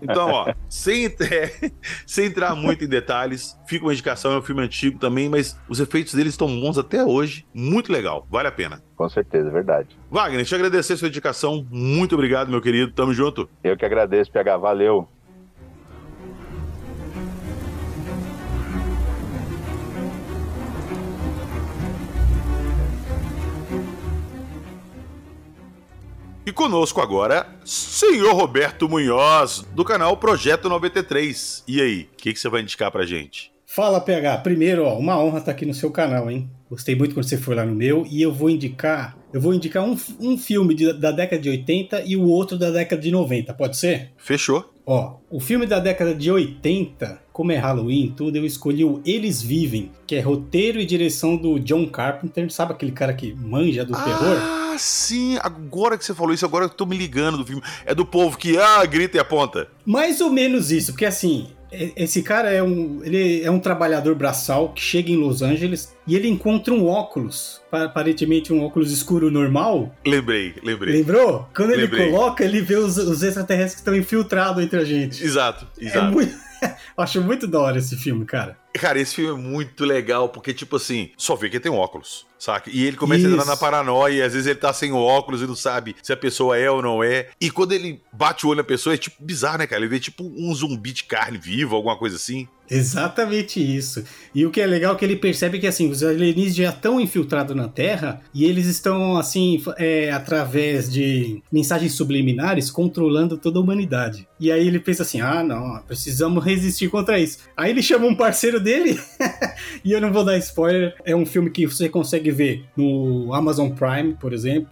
Então, ó, sem, é, sem entrar muito em detalhes, fica uma indicação. É um filme antigo também, mas os efeitos dele estão bons até hoje. Muito legal, vale a pena. Com certeza, é verdade. Wagner, te agradecer a sua indicação. Muito obrigado, meu querido. Tamo junto. Eu que agradeço, PH. Valeu. E conosco agora, senhor Roberto Munhoz, do canal Projeto 93. E aí, o que, que você vai indicar pra gente? Fala, PH. Primeiro, ó, uma honra estar aqui no seu canal, hein? Gostei muito quando você foi lá no meu e eu vou indicar, eu vou indicar um, um filme de- da década de 80 e o outro da década de 90, pode ser? Fechou. Ó, o filme da década de 80, como é Halloween tudo, eu escolhi o Eles Vivem, que é roteiro e direção do John Carpenter, sabe aquele cara que manja do terror? Ah, sim. Agora que você falou isso, agora eu tô me ligando do filme. É do povo que, ah, grita e aponta. Mais ou menos isso, porque assim, esse cara é um, ele é um trabalhador braçal que chega em Los Angeles e ele encontra um óculos, pa- aparentemente um óculos escuro normal. Lembrei, lembrei. Lembrou? Quando ele Lembrei. coloca, ele vê os, os extraterrestres que estão infiltrados entre a gente. Exato, É exato. muito... Acho muito da hora esse filme, cara. Cara, esse filme é muito legal, porque, tipo assim, só vê que tem um óculos, saca? E ele começa a entrar Isso. na paranoia, e às vezes ele tá sem o óculos e não sabe se a pessoa é ou não é. E quando ele bate o olho na pessoa, é tipo bizarro, né, cara? Ele vê tipo um zumbi de carne viva, alguma coisa assim. Exatamente isso. E o que é legal é que ele percebe que assim, os alienígenas já estão infiltrados na Terra e eles estão assim, é, através de mensagens subliminares, controlando toda a humanidade. E aí ele pensa assim: ah, não, precisamos resistir contra isso. Aí ele chama um parceiro dele, e eu não vou dar spoiler, é um filme que você consegue ver no Amazon Prime, por exemplo.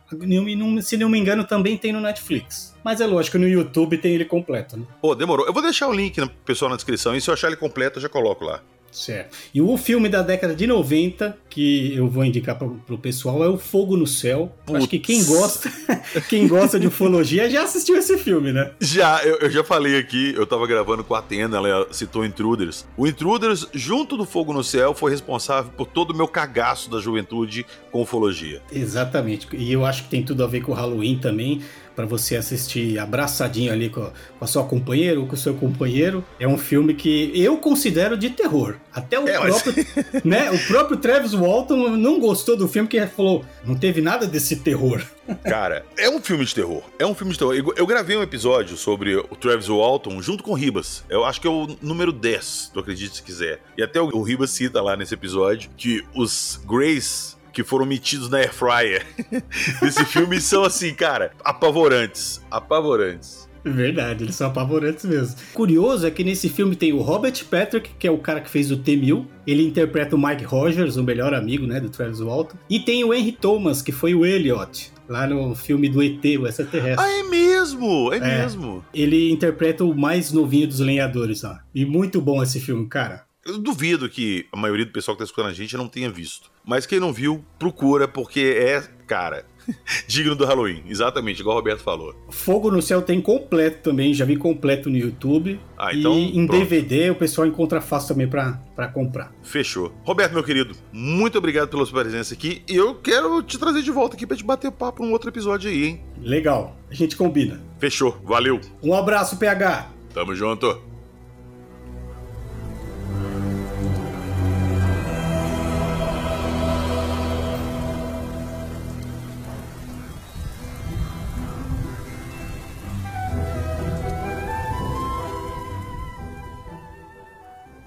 Se não me engano, também tem no Netflix. Mas é lógico, no YouTube tem ele completo, né? Pô, demorou. Eu vou deixar o link pro pessoal na descrição, e se eu achar ele completo, eu já coloco lá. Certo. E o filme da década de 90 que eu vou indicar pro, pro pessoal é o Fogo no Céu. Acho que quem gosta, quem gosta de ufologia já assistiu esse filme, né? Já, eu, eu já falei aqui, eu tava gravando com a Atena, ela citou Intruders. O Intruders, junto do Fogo no Céu, foi responsável por todo o meu cagaço da juventude com ufologia. Exatamente. E eu acho que tem tudo a ver com o Halloween também, para você assistir abraçadinho ali com a, com a sua companheira ou com o seu companheiro. É um filme que eu considero de terror. Até o É, mas- próprio, né, o próprio Travis Walton não gostou do filme porque falou, não teve nada desse terror. Cara, é um filme de terror. É um filme de terror. Eu, gravei um episódio sobre o Travis Walton junto com o Ribas. Eu acho que é o número 10, tu acredite se quiser. E até o, Ribas cita lá nesse episódio que os Greys que foram metidos na Air Fryer desse filme são assim, cara, apavorantes. Apavorantes. Verdade, eles são apavorantes mesmo. Curioso é que nesse filme tem o Robert Patrick, que é o cara que fez o T-1000. Ele interpreta o Mike Rogers, o melhor amigo, né, do Travis Walton. E tem o Henry Thomas, que foi o Elliot, lá no filme do ET, o extraterrestre. Ah, é mesmo? É, É. mesmo. Ele interpreta o mais novinho dos lenhadores lá. E muito bom esse filme, cara. Eu duvido que a maioria do pessoal que tá escutando a gente não tenha visto. Mas quem não viu, procura, porque é, cara, digno do Halloween. Exatamente, igual o Roberto falou. Fogo no Céu tem completo também, já vi completo no YouTube. Ah, então, e em pronto. DVD o pessoal encontra fácil também pra, pra comprar. Fechou. Roberto, meu querido, muito obrigado pela sua presença aqui. E eu quero te trazer de volta aqui pra te bater papo num outro episódio aí, hein? Legal, a gente combina. Fechou. Valeu. Um abraço, PH. Tamo junto.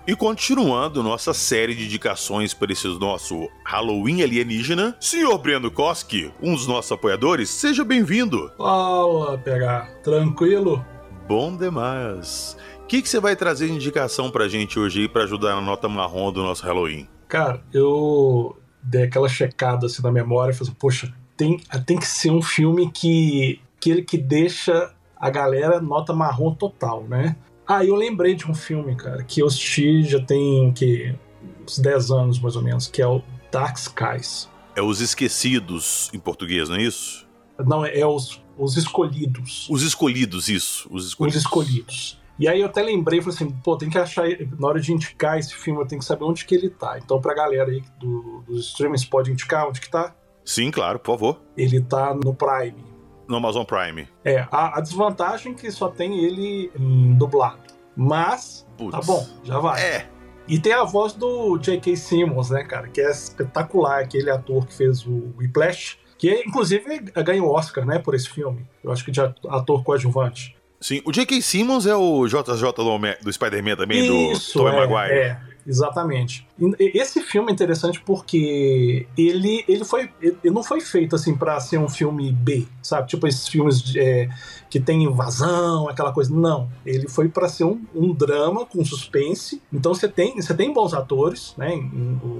E continuando nossa série de indicações para esse nosso Halloween alienígena, senhor Breno Koski, um dos nossos apoiadores, seja bem-vindo. Fala, PH. Tranquilo? Bom demais. O que, que você vai trazer de indicação pra gente hoje aí pra ajudar na nota marrom do nosso Halloween? Cara, eu dei aquela checada assim na memória e falei, assim, poxa, tem, tem que ser um filme que, que ele que deixa a galera nota marrom total, né? Aí eu lembrei de um filme, cara, que eu assisti já tem que uns 10 anos mais ou menos, que é o Dark Skies. É Os Esquecidos em português, não é isso? Não, é os, os Escolhidos. Os Escolhidos, isso. Os Escolhidos. Os Escolhidos. E aí eu até lembrei, falei assim, pô, tem que achar, na hora de indicar esse filme, eu tenho que saber onde que ele tá. Então pra galera aí do, dos streamings, pode indicar onde que tá? Sim, claro, por favor. Ele tá no Prime. No Amazon Prime. É, a, a desvantagem é que só tem ele em dublado. Mas, tá bom, já vai. É. E tem a voz do J.K. Simmons, né, cara? Que é espetacular, aquele ator que fez o Whiplash. Que, inclusive, ganhou o Oscar, né, por esse filme. Eu acho que de ator coadjuvante. Sim, o J.K. Simmons é o JJ do, do Spider-Man também, do Isso, Tobey é, Maguire. é. Exatamente. Esse filme é interessante porque ele, ele, foi, ele não foi feito assim para ser um filme B, sabe? Tipo esses filmes de, é, que tem invasão, aquela coisa. Não, ele foi para ser um, um, drama com suspense. Então você tem, você tem bons atores, né?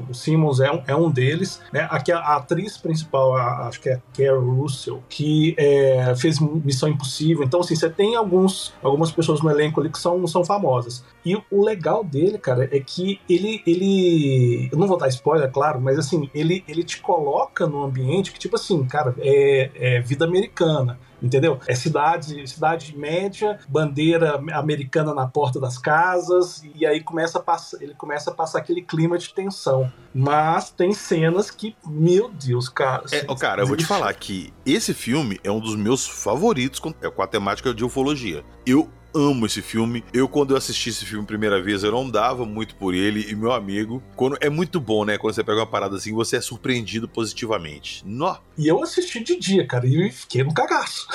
O Simmons é um, é um deles. Né? Aqui a, a atriz principal, a, acho que é Carol Russell, que é, fez Missão Impossível. Então assim, você tem alguns, algumas pessoas no elenco ali que são, são famosas. E o legal dele, cara, é que ele, ele. Eu não vou dar spoiler, claro, mas assim, ele, ele te coloca num ambiente que, tipo assim, cara, é, é vida americana entendeu? É cidade, cidade média, bandeira americana na porta das casas, e aí começa a passar, ele começa a passar aquele clima de tensão. Mas tem cenas que, meu Deus, cara. É, cara, eu vou te falar que esse filme é um dos meus favoritos com, é, com a temática de ufologia. Eu amo esse filme. Eu, quando eu assisti esse filme primeira vez, eu não dava muito por ele. E meu amigo, quando é muito bom, né? Quando você pega uma parada assim, você é surpreendido positivamente. Nó! E eu assisti de dia, cara, e fiquei no cagaço.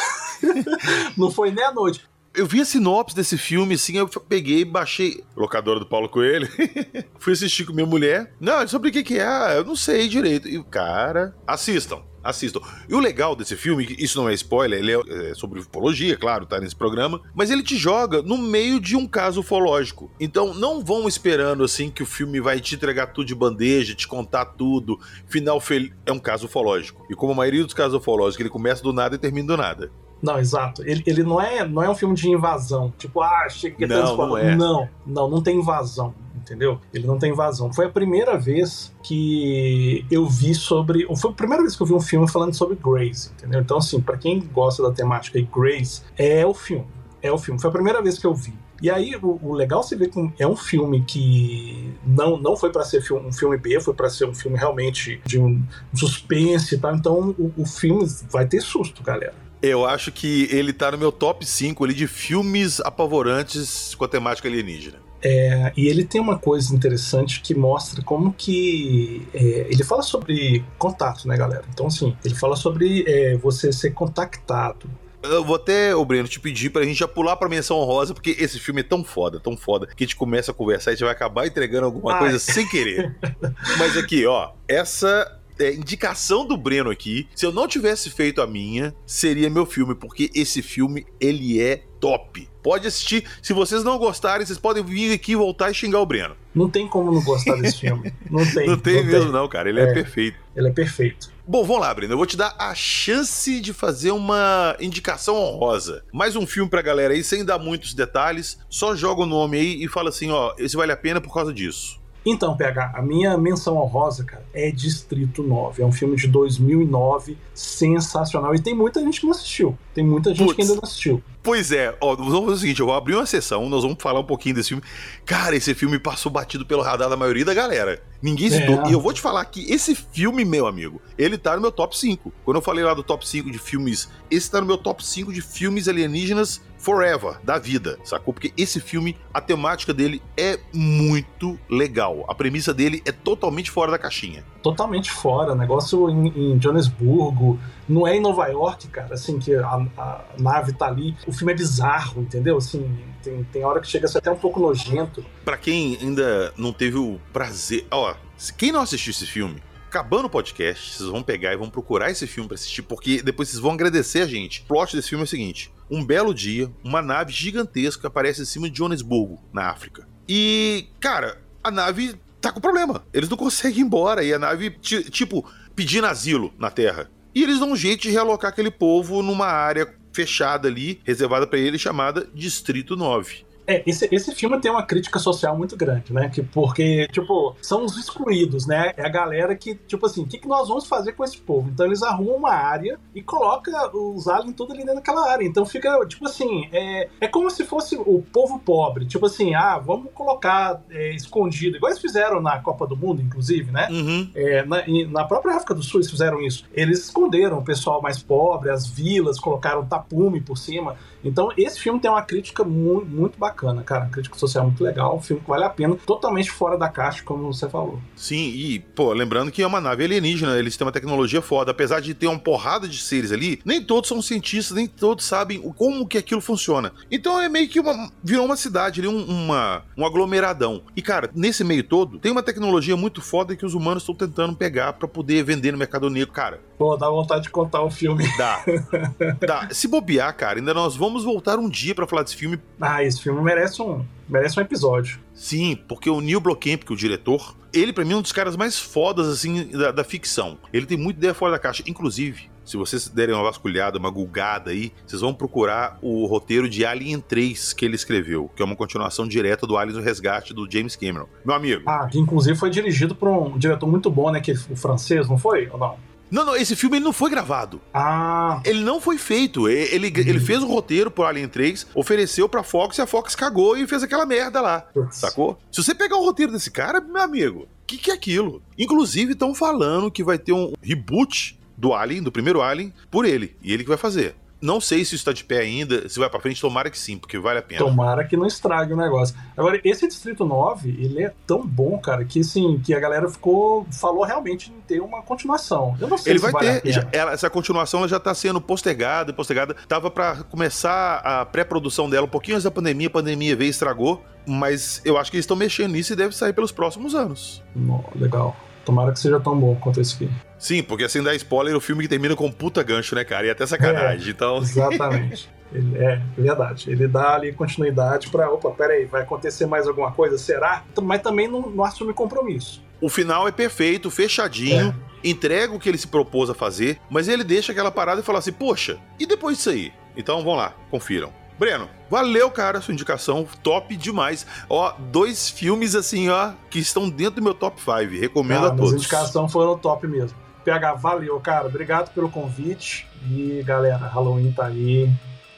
não foi nem à noite. Eu vi a sinopse desse filme, assim, eu peguei, baixei. Locadora do Paulo Coelho. Fui assistir com minha mulher. Não, sobre o que, que é? Ah, eu não sei direito. E o cara. Assistam assistam. E o legal desse filme, isso não é spoiler, ele é, é sobre ufologia, claro, tá nesse programa, mas ele te joga no meio de um caso ufológico. Então não vão esperando assim que o filme vai te entregar tudo de bandeja, te contar tudo. Final fel... é um caso ufológico. E como a maioria dos casos ufológicos, ele começa do nada e termina do nada. Não, exato. Ele, ele não, é, não é um filme de invasão. Tipo, ah, chega que não, não, é. não, não, não tem invasão entendeu? Ele não tem invasão. Foi a primeira vez que eu vi sobre. Foi a primeira vez que eu vi um filme falando sobre Grace, entendeu? Então, assim, para quem gosta da temática de Grace, é o filme. É o filme. Foi a primeira vez que eu vi. E aí, o, o legal você ver que é um filme que não, não foi para ser um filme B, foi para ser um filme realmente de um suspense e tal. Então, o, o filme vai ter susto, galera. Eu acho que ele tá no meu top 5 ali de filmes apavorantes com a temática alienígena. É, e ele tem uma coisa interessante que mostra como que. É, ele fala sobre contato, né, galera? Então, assim, ele fala sobre é, você ser contactado. Eu vou até, o Breno, te pedir pra gente já pular pra menção honrosa, porque esse filme é tão foda, tão foda, que a gente começa a conversar e a gente vai acabar entregando alguma Ai. coisa sem querer. Mas aqui, ó, essa é, indicação do Breno aqui, se eu não tivesse feito a minha, seria meu filme, porque esse filme, ele é top. Pode assistir. Se vocês não gostarem, vocês podem vir aqui voltar e xingar o Breno. Não tem como não gostar desse filme. Não tem. Não tem não mesmo, tem. não, cara. Ele é, é perfeito. Ele é perfeito. Bom, vamos lá, Breno. Eu vou te dar a chance de fazer uma indicação honrosa. Mais um filme pra galera aí, sem dar muitos detalhes. Só joga o nome aí e fala assim: ó, esse vale a pena por causa disso. Então, PH, a minha menção honrosa, cara, é Distrito 9. É um filme de 2009, sensacional. E tem muita gente que não assistiu. Tem muita gente Puts. que ainda não assistiu. Pois é, ó, vamos fazer o seguinte: eu vou abrir uma sessão, nós vamos falar um pouquinho desse filme. Cara, esse filme passou batido pelo radar da maioria da galera. Ninguém citou. É. E eu vou te falar que esse filme, meu amigo, ele tá no meu top 5. Quando eu falei lá do top 5 de filmes, esse tá no meu top 5 de filmes alienígenas forever, da vida, sacou? Porque esse filme, a temática dele é muito legal. A premissa dele é totalmente fora da caixinha. Totalmente fora. Negócio em, em Johannesburgo, não é em Nova York, cara, assim, que a, a, nave tá ali. O filme é bizarro, entendeu? Assim, tem, tem hora que chega a ser até um pouco nojento. Para quem ainda não teve o prazer. Ó, quem não assistiu esse filme, acabando o podcast, vocês vão pegar e vão procurar esse filme para assistir, porque depois vocês vão agradecer a gente. O plot desse filme é o seguinte: um belo dia, uma nave gigantesca aparece em cima de Johannesburgo, na África. E, cara, a nave tá com problema. Eles não conseguem ir embora. E a nave, tipo, pedindo asilo na Terra. E eles dão um jeito de realocar aquele povo numa área fechada ali, reservada para ele, chamada Distrito 9. É, esse, esse filme tem uma crítica social muito grande, né? Que, porque, tipo, são os excluídos, né? É a galera que, tipo assim, o que, que nós vamos fazer com esse povo? Então eles arrumam uma área e colocam os aliens tudo ali dentro daquela área. Então fica, tipo assim, é, é como se fosse o povo pobre. Tipo assim, ah, vamos colocar é, escondido. Igual eles fizeram na Copa do Mundo, inclusive, né? Uhum. É, na, na própria África do Sul eles fizeram isso. Eles esconderam o pessoal mais pobre, as vilas, colocaram tapume por cima. Então esse filme tem uma crítica muito, muito bacana bacana, cara. Crítica social muito legal, um filme que vale a pena, totalmente fora da caixa, como você falou. Sim, e, pô, lembrando que é uma nave alienígena, eles têm uma tecnologia foda. Apesar de ter uma porrada de seres ali, nem todos são cientistas, nem todos sabem como que aquilo funciona. Então é meio que uma. virou uma cidade ali, um, uma, um aglomeradão. E, cara, nesse meio todo, tem uma tecnologia muito foda que os humanos estão tentando pegar pra poder vender no mercado negro. Cara, Pô, dá vontade de contar o filme. Dá. Dá. Se bobear, cara, ainda nós vamos voltar um dia pra falar desse filme. Ah, esse filme merece um, merece um episódio. Sim, porque o Neil Blomkamp, que é o diretor, ele pra mim é um dos caras mais fodas, assim, da, da ficção. Ele tem muita ideia fora da caixa. Inclusive, se vocês derem uma vasculhada, uma gulgada aí, vocês vão procurar o roteiro de Alien 3 que ele escreveu, que é uma continuação direta do Aliens o Resgate do James Cameron. Meu amigo. Ah, que inclusive foi dirigido por um diretor muito bom, né? Que o francês, não foi? Ou não? Não, não, esse filme ele não foi gravado. Ah. Ele não foi feito. Ele, ele fez o roteiro pro Alien 3, ofereceu pra Fox e a Fox cagou e fez aquela merda lá. Sacou? Se você pegar o roteiro desse cara, meu amigo, o que, que é aquilo? Inclusive, estão falando que vai ter um reboot do Alien, do primeiro Alien, por ele. E ele que vai fazer. Não sei se isso tá de pé ainda, se vai pra frente, tomara que sim, porque vale a pena. Tomara que não estrague o negócio. Agora, esse Distrito 9, ele é tão bom, cara, que assim, que a galera ficou. falou realmente em ter uma continuação. Eu não sei Ele se vai vale ter. já- ela- essa continuação ela já tá sendo postergada, postergada. Tava pra começar a pré-produção dela um pouquinho antes da pandemia, a pandemia veio e estragou. Mas eu acho que eles estão mexendo nisso e deve sair pelos próximos anos. Nó, legal. Tomara que seja tão bom quanto esse aqui. Sim, porque sem dar spoiler, o filme que termina com um puta gancho, né, cara? E até sacanagem. É, então. Exatamente. Ele, é, verdade. Ele dá ali continuidade pra. Opa, peraí, vai acontecer mais alguma coisa? Será? Mas também não, não assume compromisso. O final é perfeito, fechadinho, entrega o que ele se propôs a fazer, mas ele deixa aquela parada e fala assim: poxa, e depois disso aí? Então vão lá, confiram. Breno, valeu, cara, sua indicação, top demais. Ó, dois filmes assim, ó, que estão dentro do meu top 5. Recomendo Ah, a As todos. indicações foram top mesmo. PH, valeu, cara. Obrigado pelo convite. E galera, Halloween tá aí.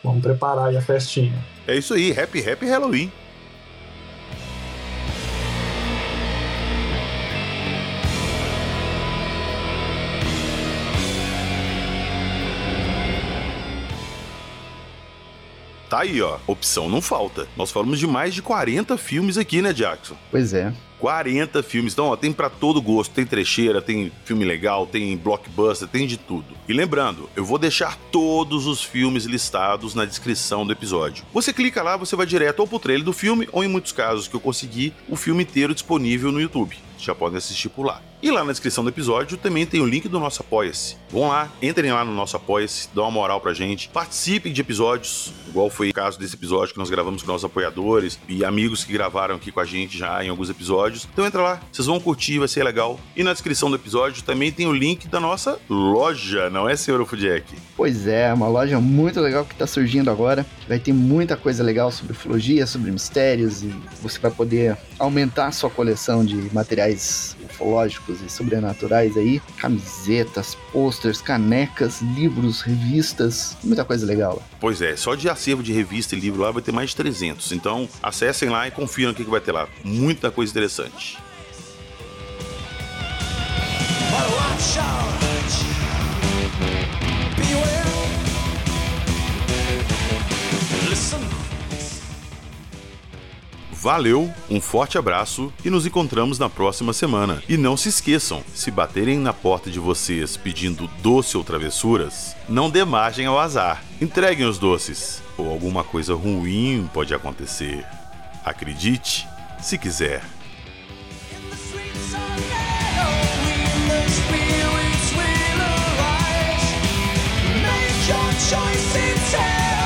Vamos preparar aí a festinha. É isso aí, happy, happy Halloween. Tá aí, ó. Opção não falta. Nós falamos de mais de 40 filmes aqui, né, Jackson? Pois é. 40 filmes. Então, ó, tem pra todo gosto. Tem trecheira, tem filme legal, tem blockbuster, tem de tudo. E lembrando, eu vou deixar todos os filmes listados na descrição do episódio. Você clica lá, você vai direto ou pro trailer do filme, ou em muitos casos que eu consegui, o filme inteiro disponível no YouTube. Já podem assistir por lá. E lá na descrição do episódio também tem o link do nosso Apoia-se. Vão lá, entrem lá no nosso Apoia-se, dão uma moral pra gente, participem de episódios, igual foi o caso desse episódio que nós gravamos com nossos apoiadores e amigos que gravaram aqui com a gente já em alguns episódios. Então entra lá, vocês vão curtir, vai ser legal. E na descrição do episódio também tem o link da nossa loja, não é, senhor Fudiek? Pois é, uma loja muito legal que está surgindo agora. Vai ter muita coisa legal sobre ufologia, sobre mistérios e você vai poder aumentar a sua coleção de materiais ufológicos e sobrenaturais aí. Camisetas, posters, canecas, livros, revistas, muita coisa legal lá. Pois é, só de acervo de revista e livro lá vai ter mais de 300. Então acessem lá e confiram o que que vai ter lá. Muita coisa interessante. Valeu, um forte abraço e nos encontramos na próxima semana. E não se esqueçam, se baterem na porta de vocês pedindo doce ou travessuras, não dê margem ao azar. Entreguem os doces, ou alguma coisa ruim pode acontecer. Acredite, se quiser. Choice in.